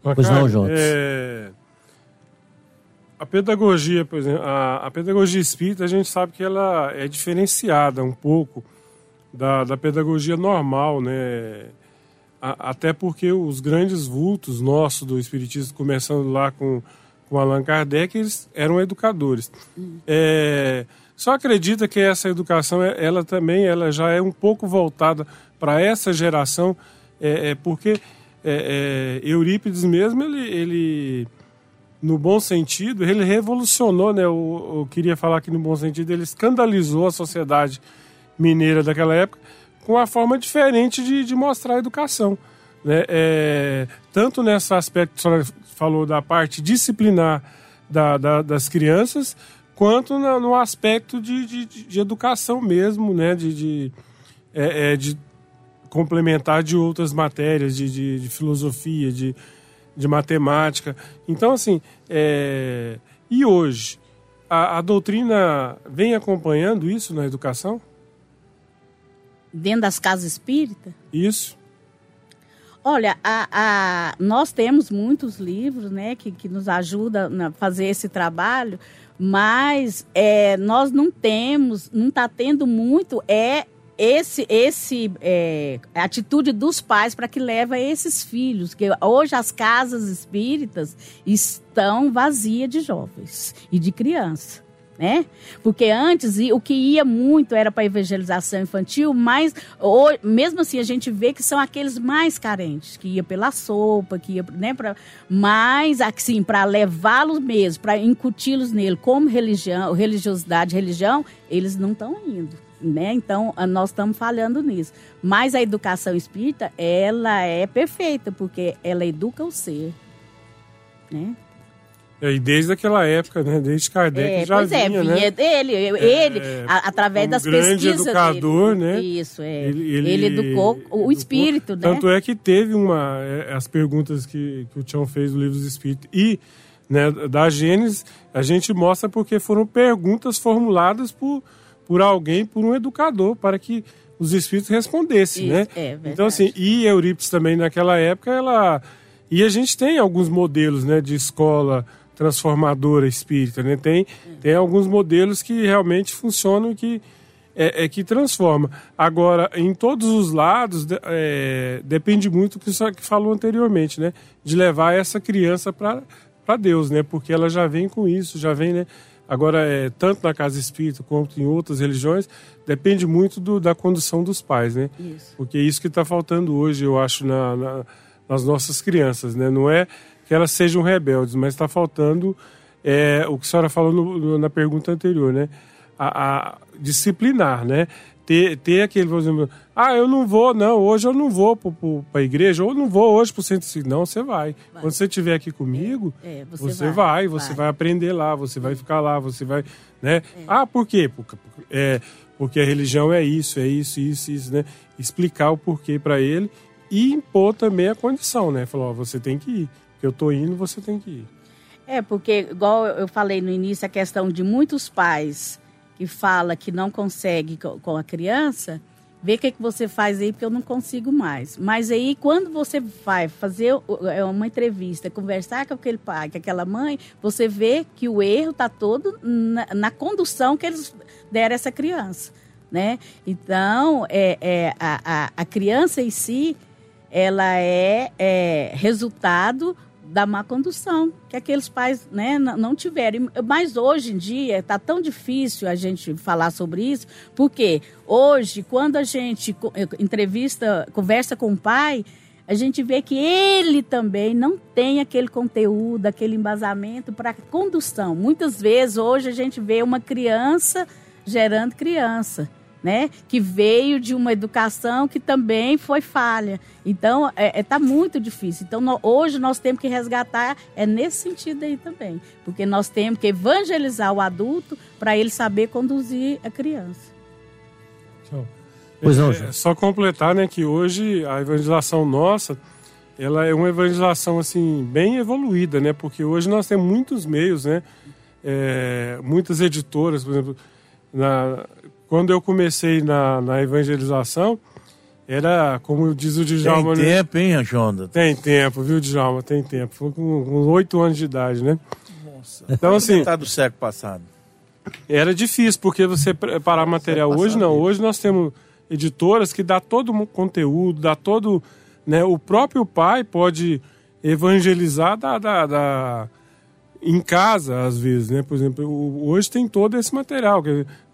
Pois não, Jones. É... A pedagogia, por exemplo, a, a, pedagogia espírita, a gente sabe que ela é diferenciada um pouco da, da pedagogia normal, né? A, até porque os grandes vultos nossos do espiritismo, começando lá com, com Allan Kardec, eles eram educadores. É, só acredita que essa educação, ela também, ela já é um pouco voltada para essa geração, é, é porque é, é, Eurípides mesmo, ele, ele, no bom sentido, ele revolucionou, né? Eu, eu, queria falar que no bom sentido, ele escandalizou a sociedade mineira daquela época uma forma diferente de, de mostrar a educação. Né? É, tanto nesse aspecto que a falou da parte disciplinar da, da, das crianças, quanto no, no aspecto de, de, de, educação mesmo, né? de, de, é, é de complementar de outras matérias, de, de, de filosofia, de, de matemática. Então, assim, é... e hoje? A, a, doutrina vem acompanhando isso na educação? Dentro das casas espíritas? Isso. Olha, a, a, nós temos muitos livros né, que, que nos ajudam a fazer esse trabalho, mas é, nós não temos, não está tendo muito, é esse esse é, atitude dos pais para que leva esses filhos que hoje as casas espíritas estão vazias de jovens e de crianças né? Porque antes o que ia muito era para evangelização infantil, mas mesmo assim a gente vê que são aqueles mais carentes, que ia pela sopa, que ia, né, para mais assim, para levá-los mesmo, para incuti-los nele como religião, religiosidade, religião, eles não estão indo né? Então, nós estamos falhando nisso. Mas a educação espírita, ela é perfeita, porque ela educa o ser, né? É, e desde aquela época, né? Desde Kardec é, já pois vinha, é, vinha né? dele, ele, é, através um das grande pesquisas educador, dele. né? Isso, é. Ele, ele, ele educou o educou, espírito, né? Tanto é que teve uma... é, As perguntas que, que o Tião fez no Livro dos Espíritos e né, da Gênesis, a gente mostra porque foram perguntas formuladas por por alguém, por um educador, para que os espíritos respondessem, Isso, né? É então, assim, e Eurípides também naquela época, ela... E a gente tem alguns modelos, né, de escola transformadora espírita, né? Tem, tem alguns modelos que realmente funcionam e que, é, é, que transforma. Agora, em todos os lados, é, depende muito do que você falou anteriormente, né? De levar essa criança para Deus, né? Porque ela já vem com isso, já vem, né? Agora, é, tanto na casa espírita quanto em outras religiões, depende muito do, da condução dos pais, né? Isso. Porque é isso que está faltando hoje, eu acho, na, na, nas nossas crianças, né? Não é que elas sejam rebeldes, mas está faltando é, o que a senhora falou no, no, na pergunta anterior, né? A, a disciplinar, né? ter, ter aquele, por exemplo, ah, eu não vou, não, hoje eu não vou para a igreja, ou não vou hoje para o centro espírita. Não, você vai. vai. Quando você estiver aqui comigo, é, é, você, você vai, vai, você vai. vai. aprender lá, você vai ficar lá, você vai, né? É. Ah, por quê? Porque, é, porque a religião é isso, é isso, isso, isso, né? Explicar o porquê para ele e impor também a condição, né? Falar, ó, você tem que ir, eu tô indo, você tem que ir. É, porque, igual eu falei no início, a questão de muitos pais que fala que não consegue com a criança, vê o que, que você faz aí, porque eu não consigo mais. Mas aí, quando você vai fazer é, uma entrevista, conversar com aquele pai, com aquela mãe, você vê que o erro está todo na, na, condução que eles deram a essa criança. Né? Então, é, é a, a, a criança em si, ela é, é resultado da má condução que aqueles pais né, não tiveram. Mas hoje em dia está tão difícil a gente falar sobre isso, porque hoje, quando a gente eh, entrevista, conversa com o pai, a gente vê que ele também não tem aquele conteúdo, aquele embasamento para condução. Muitas vezes hoje a gente vê uma criança gerando criança. Né? Que veio de uma educação que também foi falha. Então, está é, é, tá muito difícil. Então, no, hoje nós temos que resgatar, é nesse sentido aí também. Porque nós temos que evangelizar o adulto para ele saber conduzir a criança. Pois não, é, só completar, né, que hoje a evangelização nossa, ela é uma evangelização, assim, bem evoluída, né? Porque hoje nós temos muitos meios, né? É, muitas editoras, por exemplo, na, quando eu comecei na, na evangelização, era, como diz o Djalma... Tem tempo, hein, Jonda? Tem tempo, viu, Djalma? Tem tempo. Foi com oito anos de idade, né? Nossa. Então, assim... Tá do século passado. Era difícil, porque você preparar material hoje, não. Hoje nós temos editoras que dá todo o conteúdo, dá todo... Né, o próprio pai pode evangelizar da, da, da em casa, às vezes, né? Por exemplo, hoje tem todo esse material.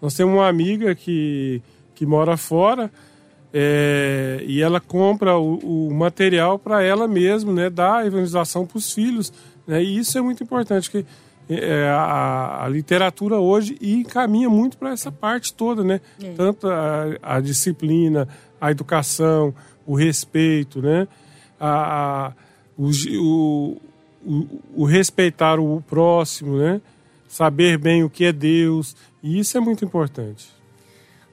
Nós temos uma amiga que, que mora fora é, e ela compra o, o material para ela mesma, né? Dar a evangelização para os filhos. Né? E isso é muito importante, que é, a, a, literatura hoje encaminha muito para essa parte toda, né? É. Tanto a, a, disciplina, a educação, o respeito, né? A o, o o, respeitar o próximo, né? Saber bem o que é Deus. E isso é muito importante.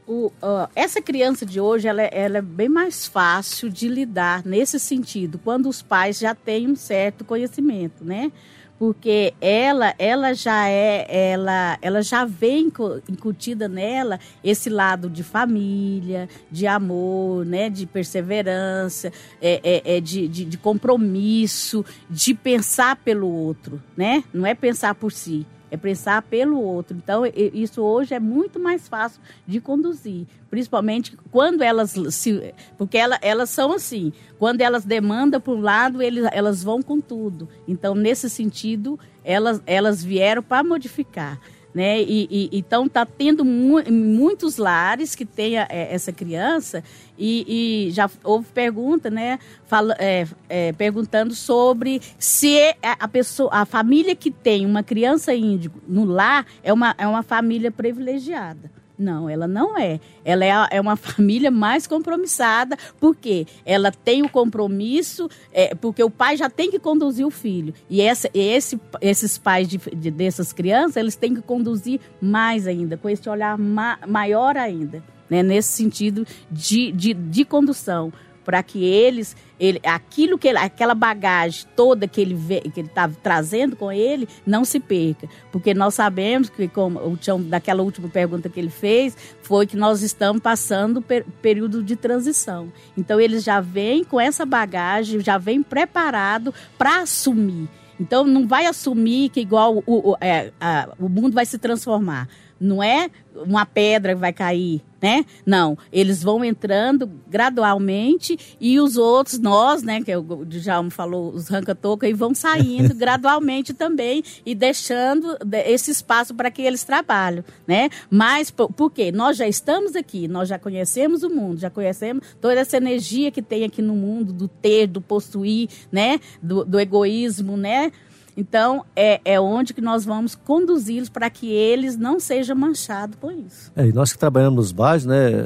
O, uh, essa criança de hoje ela, é, ela, é bem mais fácil de lidar nesse sentido, quando os pais já têm um certo conhecimento, né? Porque ela ela já é ela ela já vem incutida nela esse lado de família de amor né de perseverança é, é, é de, de, de compromisso de pensar pelo outro né? Não é pensar por si é pensar pelo outro. Então, isso hoje é muito mais fácil de conduzir, principalmente quando elas se. Porque ela, elas são assim, quando elas demandam por um lado, eles, elas vão com tudo. Então, nesse sentido, elas, elas vieram para modificar né? E, e então está tendo mu muitos lares que tem é, essa criança e, e, já houve pergunta, né? Fala, é, é, perguntando sobre se a pessoa, a família que tem uma criança índigo no lar é uma, é uma família privilegiada. Não, ela não é. Ela é, é uma família mais compromissada, porque ela tem o compromisso, é, porque o pai já tem que conduzir o filho. E essa, esse, esses pais de, de, dessas crianças, eles têm que conduzir mais ainda, com esse olhar ma, maior ainda, né, nesse sentido de, de, de condução para que eles, ele, aquilo que ele, aquela bagagem toda que ele que ele está trazendo com ele não se perca, porque nós sabemos que como o Tião, daquela última pergunta que ele fez foi que nós estamos passando per, período de transição. Então eles já vêm com essa bagagem, já vêm preparado para assumir. Então não vai assumir que igual o, o, é, a, o mundo vai se transformar. Não é uma pedra que vai cair, né? Não, eles vão entrando gradualmente e os outros, nós, né, que é o Djalma falou, os ranca-toca, e vão saindo gradualmente também e deixando esse espaço para que eles trabalhem, né? Mas por, por quê? Nós já estamos aqui, nós já conhecemos o mundo, já conhecemos toda essa energia que tem aqui no mundo, do ter, do possuir, né? Do, do egoísmo, né? Então, é, é onde que nós vamos conduzi-los para que eles não sejam manchados por isso. É, e nós que trabalhamos nos bairros, né,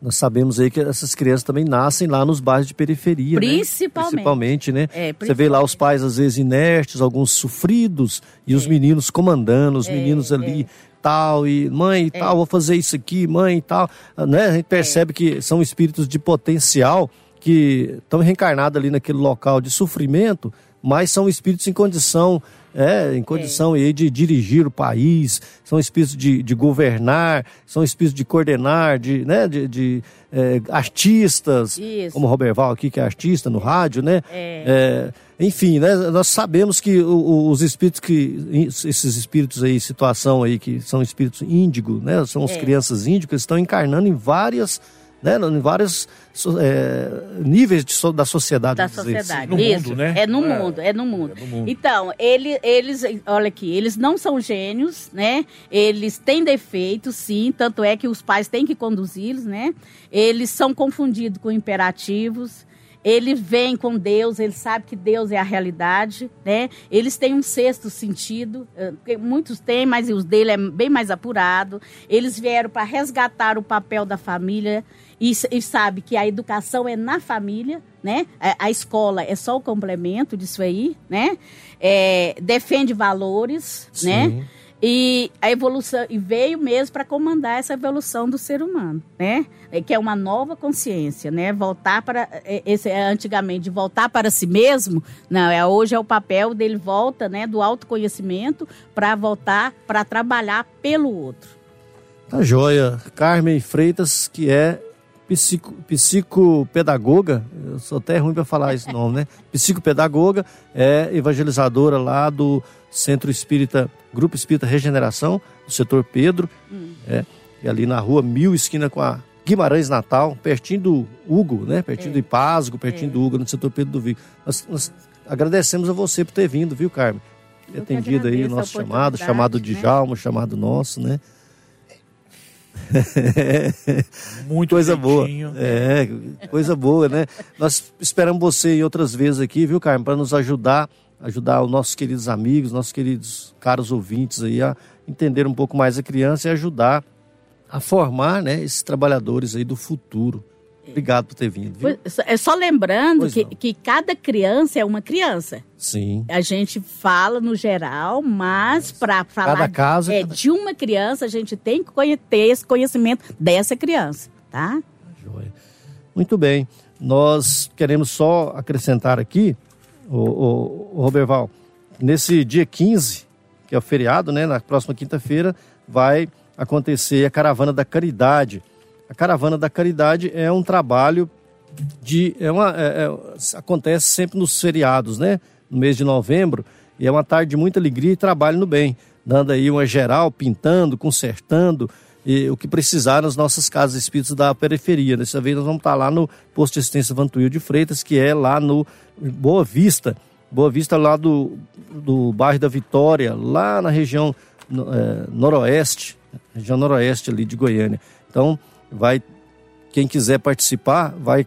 nós sabemos aí que essas crianças também nascem lá nos bairros de periferia, Principalmente. Né? Principalmente, né? É, Você vê lá os pais às vezes inertes, alguns sofridos, e é. os meninos comandando, os é, meninos ali é. tal, e mãe e é. tal, vou fazer isso aqui, mãe e tal, né? A gente percebe que são espíritos de potencial que estão reencarnados ali naquele local de sofrimento, mas são espíritos em condição é, em condição é. de dirigir o país, são espíritos de, de governar, são espíritos de coordenar, de, né, de, de é, artistas, Isso. como o Roberval aqui, que é artista no rádio, né? É. é enfim, né, nós sabemos que os espíritos que, esses espíritos aí, situação aí, que são espíritos índigo, né? São as é. crianças índigas, estão encarnando em várias né, em vários é, níveis de, da sociedade. Da sociedade, no isso. Mundo, né? É no é. mundo, é no mundo. É no mundo. Então, ele, eles, olha aqui, eles não são gênios, né? Eles têm defeitos, sim, tanto é que os pais têm que conduzi-los, né? Eles são confundidos com imperativos, ele vem com Deus, ele sabe que Deus é a realidade, né? Eles têm um sexto sentido, eh, muitos têm, mas os dele é bem mais apurado. Eles vieram para resgatar o papel da família e, e, sabe que a educação é na família, né? A, a escola é só o complemento disso aí, né? É, defende valores, Sim. né? E a evolução e veio mesmo para comandar essa evolução do ser humano, né? É, que é uma nova consciência, né? Voltar para é, esse é, antigamente voltar para si mesmo, não, é hoje é o papel dele volta, né, do autoconhecimento para voltar para trabalhar pelo outro. Tá joia. Carmen Freitas, que é psico, psicopedagoga, eu sou até ruim para falar esse nome, né? Psicopedagoga, é evangelizadora lá do Centro Espírita, Grupo Espírita Regeneração, do setor Pedro, hum. é, e ali na rua Mil, esquina com a Guimarães Natal, pertinho do Hugo, né? Pertinho é. do Ipasgo, pertinho é. do Hugo, no setor Pedro do Vigo. Nós, nós, agradecemos a você por ter vindo, viu, Carmen? Ter atendido aí o nosso chamado, chamado de né? Jalmo, chamado nosso, né? Muito coisa boa. É, coisa boa, né? Nós esperamos você em outras vezes aqui, viu, Carmen, para nos ajudar, ajudar os nossos queridos amigos, nossos queridos caros ouvintes aí a entender um pouco mais a criança e ajudar a formar né, esses trabalhadores aí do futuro. Obrigado por ter vindo. Viu? É só lembrando que, que cada criança é uma criança. Sim. A gente fala no geral, mas para falar cada caso, é, cada... de uma criança, a gente tem que ter esse conhecimento dessa criança, tá? Joia. Muito bem. Nós queremos só acrescentar aqui, o, o, o Roberval, nesse dia 15, que é o feriado, né? Na próxima quinta-feira, vai acontecer a Caravana da Caridade. A Caravana da Caridade é um trabalho de. É uma, é, é, acontece sempre nos feriados, né? No mês de novembro, e é uma tarde de muita alegria e trabalho no bem, dando aí uma geral, pintando, consertando. E, o que precisar nas nossas casas espíritas da periferia. Dessa vez nós vamos estar lá no posto de assistência Vantuil de Freitas, que é lá no Boa Vista. Boa Vista lá do, do bairro da Vitória, lá na região é, noroeste, região noroeste ali de Goiânia. Então, vai quem quiser participar, vai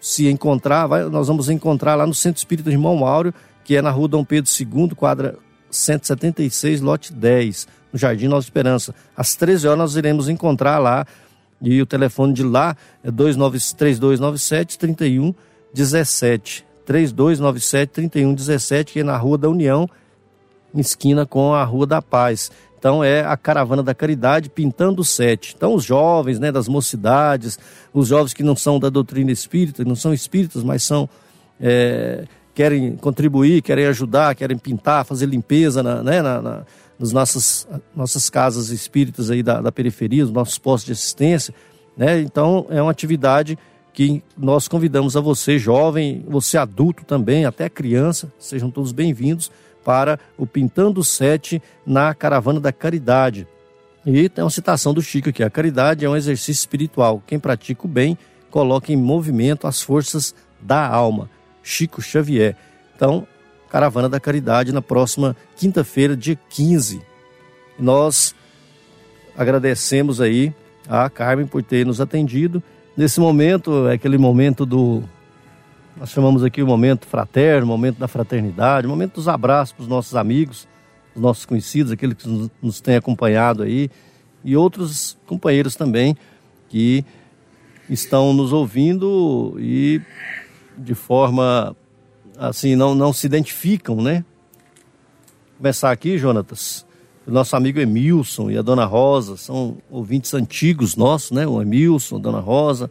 se encontrar, vai, nós vamos encontrar lá no Centro Espírita Irmão Mauro, que é na rua Dom Pedro II, quadra 176, lote 10, no Jardim Nova Esperança. Às 13 horas nós iremos encontrar lá, e o telefone de lá é 3297 3117. 3297 3117, que é na Rua da União, esquina com a Rua da Paz. Então é a caravana da caridade pintando sete. Então os jovens, né, das mocidades, os jovens que não são da doutrina espírita, não são espíritas, mas são é, querem contribuir, querem ajudar, querem pintar, fazer limpeza, na, né, na, na, nas nossas nossas casas espíritas aí da, da periferia, os nossos postos de assistência, né? Então é uma atividade que nós convidamos a você jovem, você adulto também, até criança, sejam todos bem-vindos para o Pintando Sete na Caravana da Caridade. E tem uma citação do Chico aqui: a caridade é um exercício espiritual. Quem pratica o bem coloca em movimento as forças da alma. Chico Xavier. Então, Caravana da Caridade na próxima quinta-feira, dia 15. Nós agradecemos aí a Carmen por ter nos atendido. Nesse momento, é aquele momento do nós chamamos aqui o momento fraterno, o momento da fraternidade, o momento dos abraços para os nossos amigos, os nossos conhecidos, aqueles que nos têm acompanhado aí, e outros companheiros também que estão nos ouvindo e de forma assim não, não se identificam, né? Começar aqui, Jonatas. O nosso amigo Emilson e a Dona Rosa são ouvintes antigos nossos, né? O Emilson, a Dona Rosa.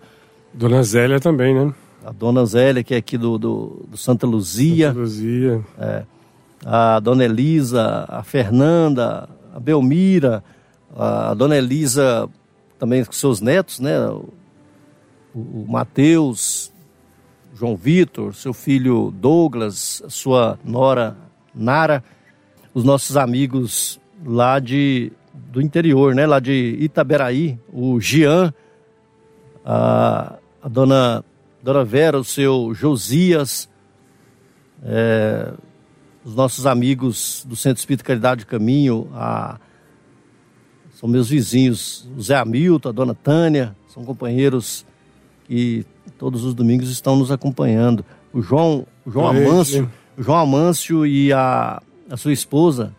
Dona Zélia também, né? A dona Zélia, que é aqui do, do, do Santa Luzia. Santa Luzia. É, a dona Elisa, a Fernanda, a Belmira, a dona Elisa também com seus netos, né? O, o Matheus, João Vitor, seu filho Douglas, sua nora Nara, os nossos amigos lá de, do interior, né? Lá de Itaberaí, o Jean, a, a dona Dona Vera, o seu Josias, é, os nossos amigos do Centro Espírita Caridade Caminho, a, são meus vizinhos, o Zé Hamilton, a Dona Tânia, são companheiros que todos os domingos estão nos acompanhando. O João, o João Amâncio, João Amâncio e a, a sua esposa,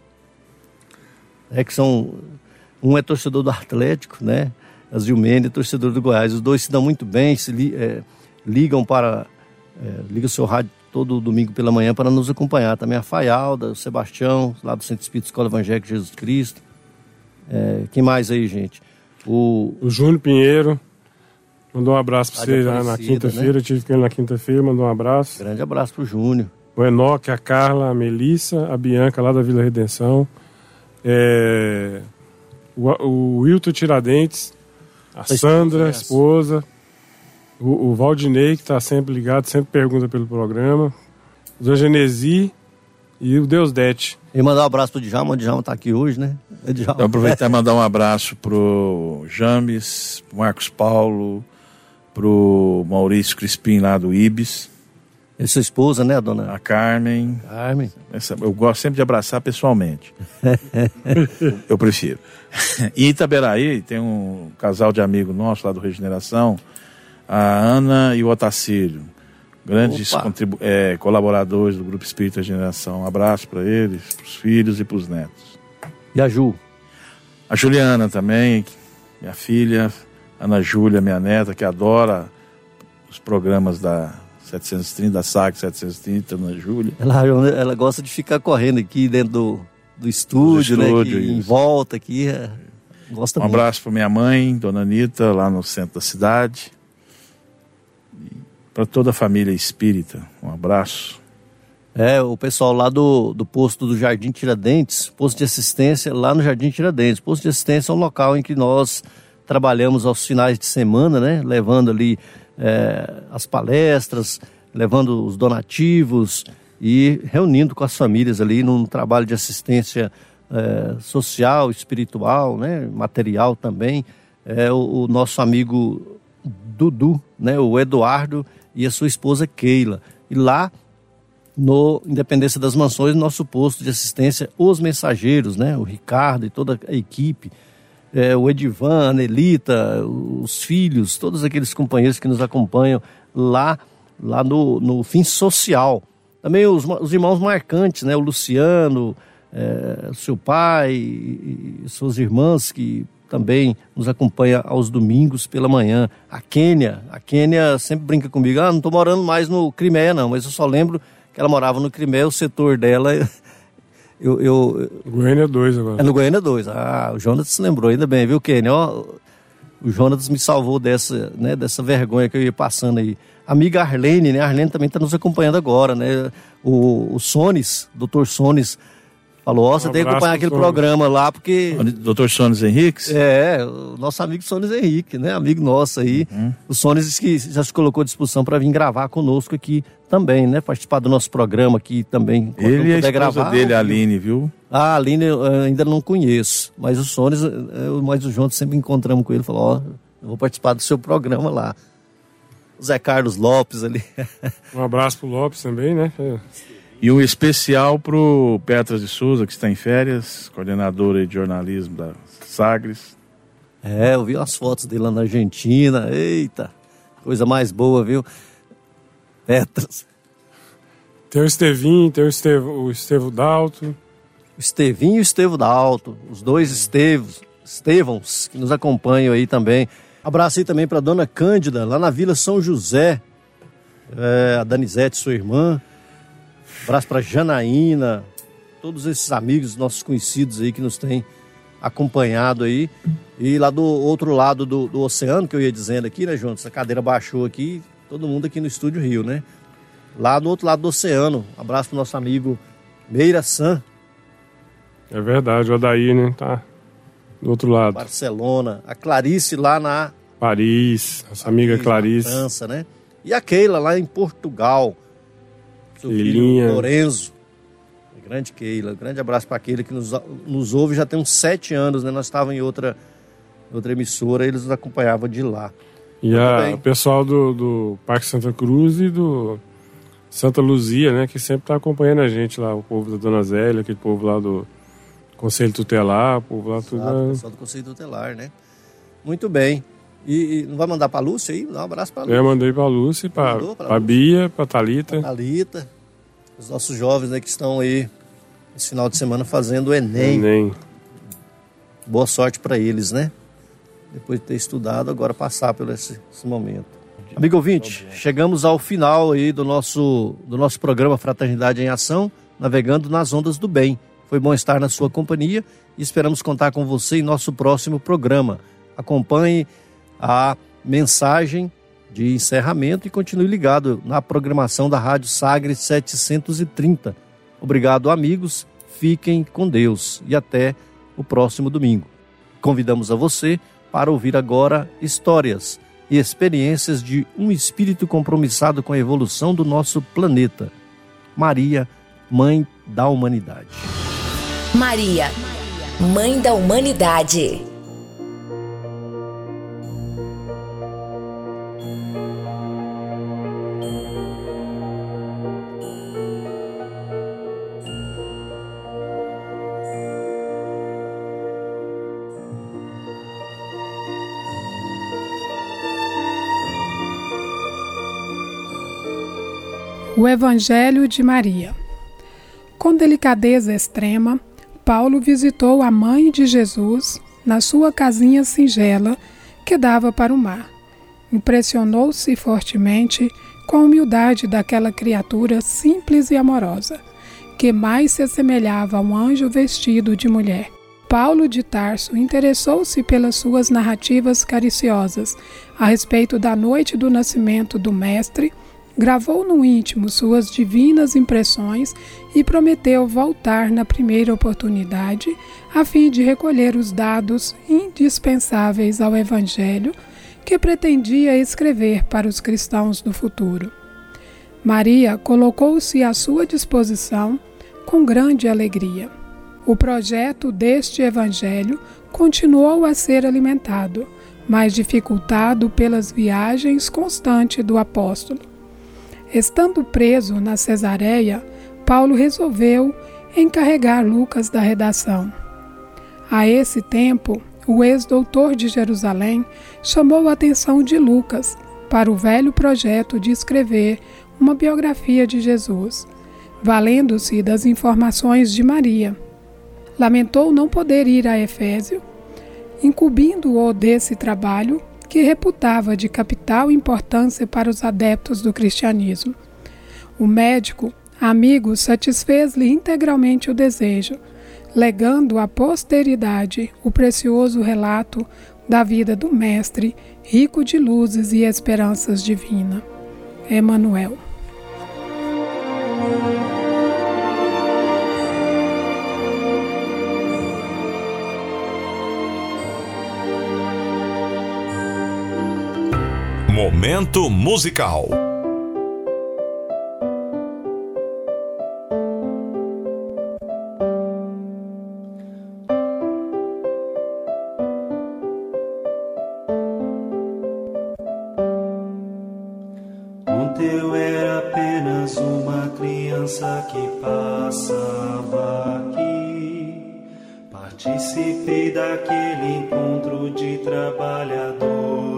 é que são um é torcedor do Atlético, né? A Zilmene é torcedor do Goiás. Os dois se dão muito bem, se é, ligam para é, liga o seu rádio todo domingo pela manhã para nos acompanhar. Também a Faialda, o Sebastião, lá do Centro Espírito Escola Evangélica de Jesus Cristo. É, quem mais aí, gente? O, O Júnior Pinheiro mandou um abraço para você já na quinta-feira. Eu tive com ele na quinta-feira, mandou um abraço. grande abraço pro Júnior. O Enoque, a Carla, a Melissa, a Bianca lá da Vila Redenção. É, o, o Wilton Tiradentes, a Sandra, a né? esposa. O, o Valdinei, que está sempre ligado, sempre pergunta pelo programa. O Zé Genesi e o Deus Dete. E mandar um abraço pro Djalma, o Djalma tá aqui hoje, né? É Djalma. Então, aproveitar e mandar um abraço pro James, pro Marcos Paulo, pro Maurício Crispim lá do Ibis, E sua esposa, né, dona a Carmen. Carmen? Essa- eu gosto sempre de abraçar pessoalmente. eu prefiro. E em Itaberaí tem um casal de amigos nossos lá do Regeneração, a Ana e o Otacílio. Grandes eh, colaboradores do Grupo Espírita Regeneração. Um abraço para eles, para os filhos e para os netos. E a Ju? A Juliana também, minha filha, Ana Júlia, minha neta, que adora os programas da 730, da SAG 730, Ana Júlia. Ela, ela gosta de ficar correndo aqui dentro do, do estúdio, Do né? estúdio, aqui, em volta aqui. é, gosta Um muito. abraço para minha mãe, Dona Anitta, lá no centro da cidade. Para toda a família espírita, um abraço. É, o pessoal lá do, do posto do Jardim Tiradentes, posto de assistência lá no Jardim Tiradentes. Posto de assistência é um local em que nós trabalhamos aos finais de semana, né? Levando ali é, as palestras, levando os donativos e reunindo com as famílias ali num trabalho de assistência é, social, espiritual, né? Material também. É, o, o nosso amigo Dudu, né? O Eduardo e a sua esposa Keila. E lá no Independência das Mansões, nosso posto de assistência, os mensageiros, né? O Ricardo e toda a equipe, é, o Edivan, a Nelita, os filhos, todos aqueles companheiros que nos acompanham lá, lá no, no fim social. Também os, os irmãos marcantes, né? O Luciano, é, seu pai e, e suas irmãs que também nos acompanha aos domingos pela manhã. A Quênia, a Quênia sempre brinca comigo, ah, não estou morando mais no Crimeia não, mas eu só lembro que ela morava no Crimeia, o setor dela, eu, eu, Goiânia 2 agora. é no Goiânia 2. Ah, o Jonas se lembrou ainda bem, viu, Kenny? Ó, o Jonas me salvou dessa, né, dessa vergonha que eu ia passando aí. Amiga Arlene, né? A Arlene também está nos acompanhando agora, né? O, o Sones, doutor Sones, falou, ó, você Um tem que acompanhar aquele Sones. programa lá, porque... Dr. Sones Henriques? É, o nosso amigo Sones Henrique, né? Amigo nosso aí. Uhum. O Sones que já se colocou à disposição para vir gravar conosco aqui também, né? Participar do nosso programa aqui também. quando Ele e a esposa dele, a Aline, viu? ah, a Aline eu eh, ainda não conheço, mas o Sones, eh, eu mais o João sempre encontramos com ele, falou, ó, eu vou participar do seu programa lá. O Zé Carlos Lopes ali. Um abraço pro Lopes também, né? É. E um especial pro Petras de Souza, que está em férias, coordenador aí de jornalismo da Sagres. É, eu vi as fotos dele lá na Argentina. Eita, coisa mais boa, viu? Petras. Tem o Estevinho, tem o Estevo, o Estevo Dalto. O Estevinho e o Estevo da Alto, os dois Estevos, Estevãos, que nos acompanham aí também. Abraço aí também para dona Cândida, lá na Vila São José. É, a Danizete, sua irmã. Abraço para Janaína, todos esses amigos, nossos conhecidos aí que nos têm acompanhado aí. E lá do outro lado do, do oceano, que eu ia dizendo aqui, né, João? Essa cadeira baixou aqui, todo mundo aqui no Estúdio Rio, né? Lá do outro lado do oceano. Abraço pro nosso amigo Meira San, É verdade, o Adair, né? Tá do outro lado. Barcelona. A Clarice lá na Paris, nossa amiga na Clarice. França, né? E a Keila lá em Portugal. Seu Keilinha. filho Lorenzo. Grande Keila. Grande abraço para Keila que nos, nos ouve já tem uns sete anos, né? Nós estávamos em outra, outra emissora, eles nos acompanhavam de lá. E a, o pessoal do, do Parque Santa Cruz e do Santa Luzia, né? Que sempre tá acompanhando a gente lá, o povo da Dona Zélia, aquele povo lá do Conselho Tutelar, o povo lá tudo. Claro, o pessoal do Conselho Tutelar, né? Muito bem. E, e não vai mandar pra Lúcia aí? Dá um abraço pra Lúcia. Eu mandei pra Lúcia, Lúcia? Bia, pra Thalita. Thalita, os nossos jovens né, que estão aí esse final de semana fazendo o Enem. Enem. Boa sorte para eles, né? Depois de ter estudado, agora passar por esse, esse momento. Amigo ouvinte, chegamos ao final aí do nosso, do nosso programa Fraternidade em Ação, navegando nas ondas do bem. Foi bom estar na sua companhia e esperamos contar com você em nosso próximo programa. Acompanhe a mensagem de encerramento e continue ligado na programação da Rádio Sagres 730. Obrigado, amigos. Fiquem com Deus e até o próximo domingo. Convidamos a você para ouvir agora histórias e experiências de um espírito compromissado com a evolução do nosso planeta. Maria, Mãe da Humanidade. Maria, Mãe da Humanidade. O Evangelho de Maria. Com delicadeza extrema, Paulo visitou a mãe de Jesus na sua casinha singela que dava para o mar. Impressionou-se fortemente com a humildade daquela criatura simples e amorosa, que mais se assemelhava a um anjo vestido de mulher. Paulo de Tarso interessou-se pelas suas narrativas cariciosas a respeito da noite do nascimento do Mestre gravou no íntimo suas divinas impressões e prometeu voltar na primeira oportunidade a fim de recolher os dados indispensáveis ao Evangelho que pretendia escrever para os cristãos do futuro. Maria colocou-se à sua disposição com grande alegria. O projeto deste Evangelho continuou a ser alimentado, mas dificultado pelas viagens constantes do apóstolo. Estando preso na Cesareia, Paulo resolveu encarregar Lucas da redação. A esse tempo, o ex-doutor de Jerusalém chamou a atenção de Lucas para o velho projeto de escrever uma biografia de Jesus, valendo-se das informações de Maria. Lamentou não poder ir a Efésio, incumbindo-o desse trabalho que reputava de capital importância para os adeptos do cristianismo. O médico, amigo, satisfez-lhe integralmente o desejo, legando à posteridade o precioso relato da vida do Mestre, rico de luzes e esperanças divina. Emanuel. Momento musical. Eu era apenas uma criança que passava aqui. Participei daquele encontro de trabalhadores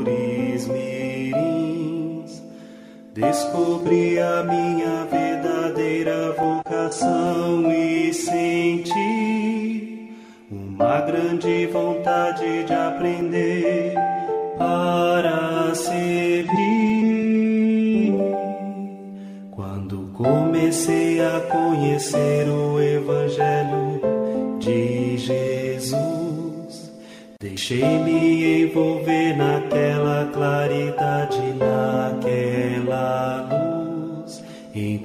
Descobri a minha verdadeira vocação e senti uma grande vontade de aprender para servir. Quando comecei a conhecer o Evangelho de Jesus, deixei-me envolver naquela claridade,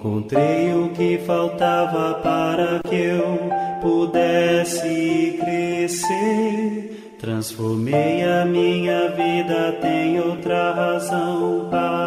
Encontrei o que faltava para que eu pudesse crescer. Transformei a minha vida, tem outra razão para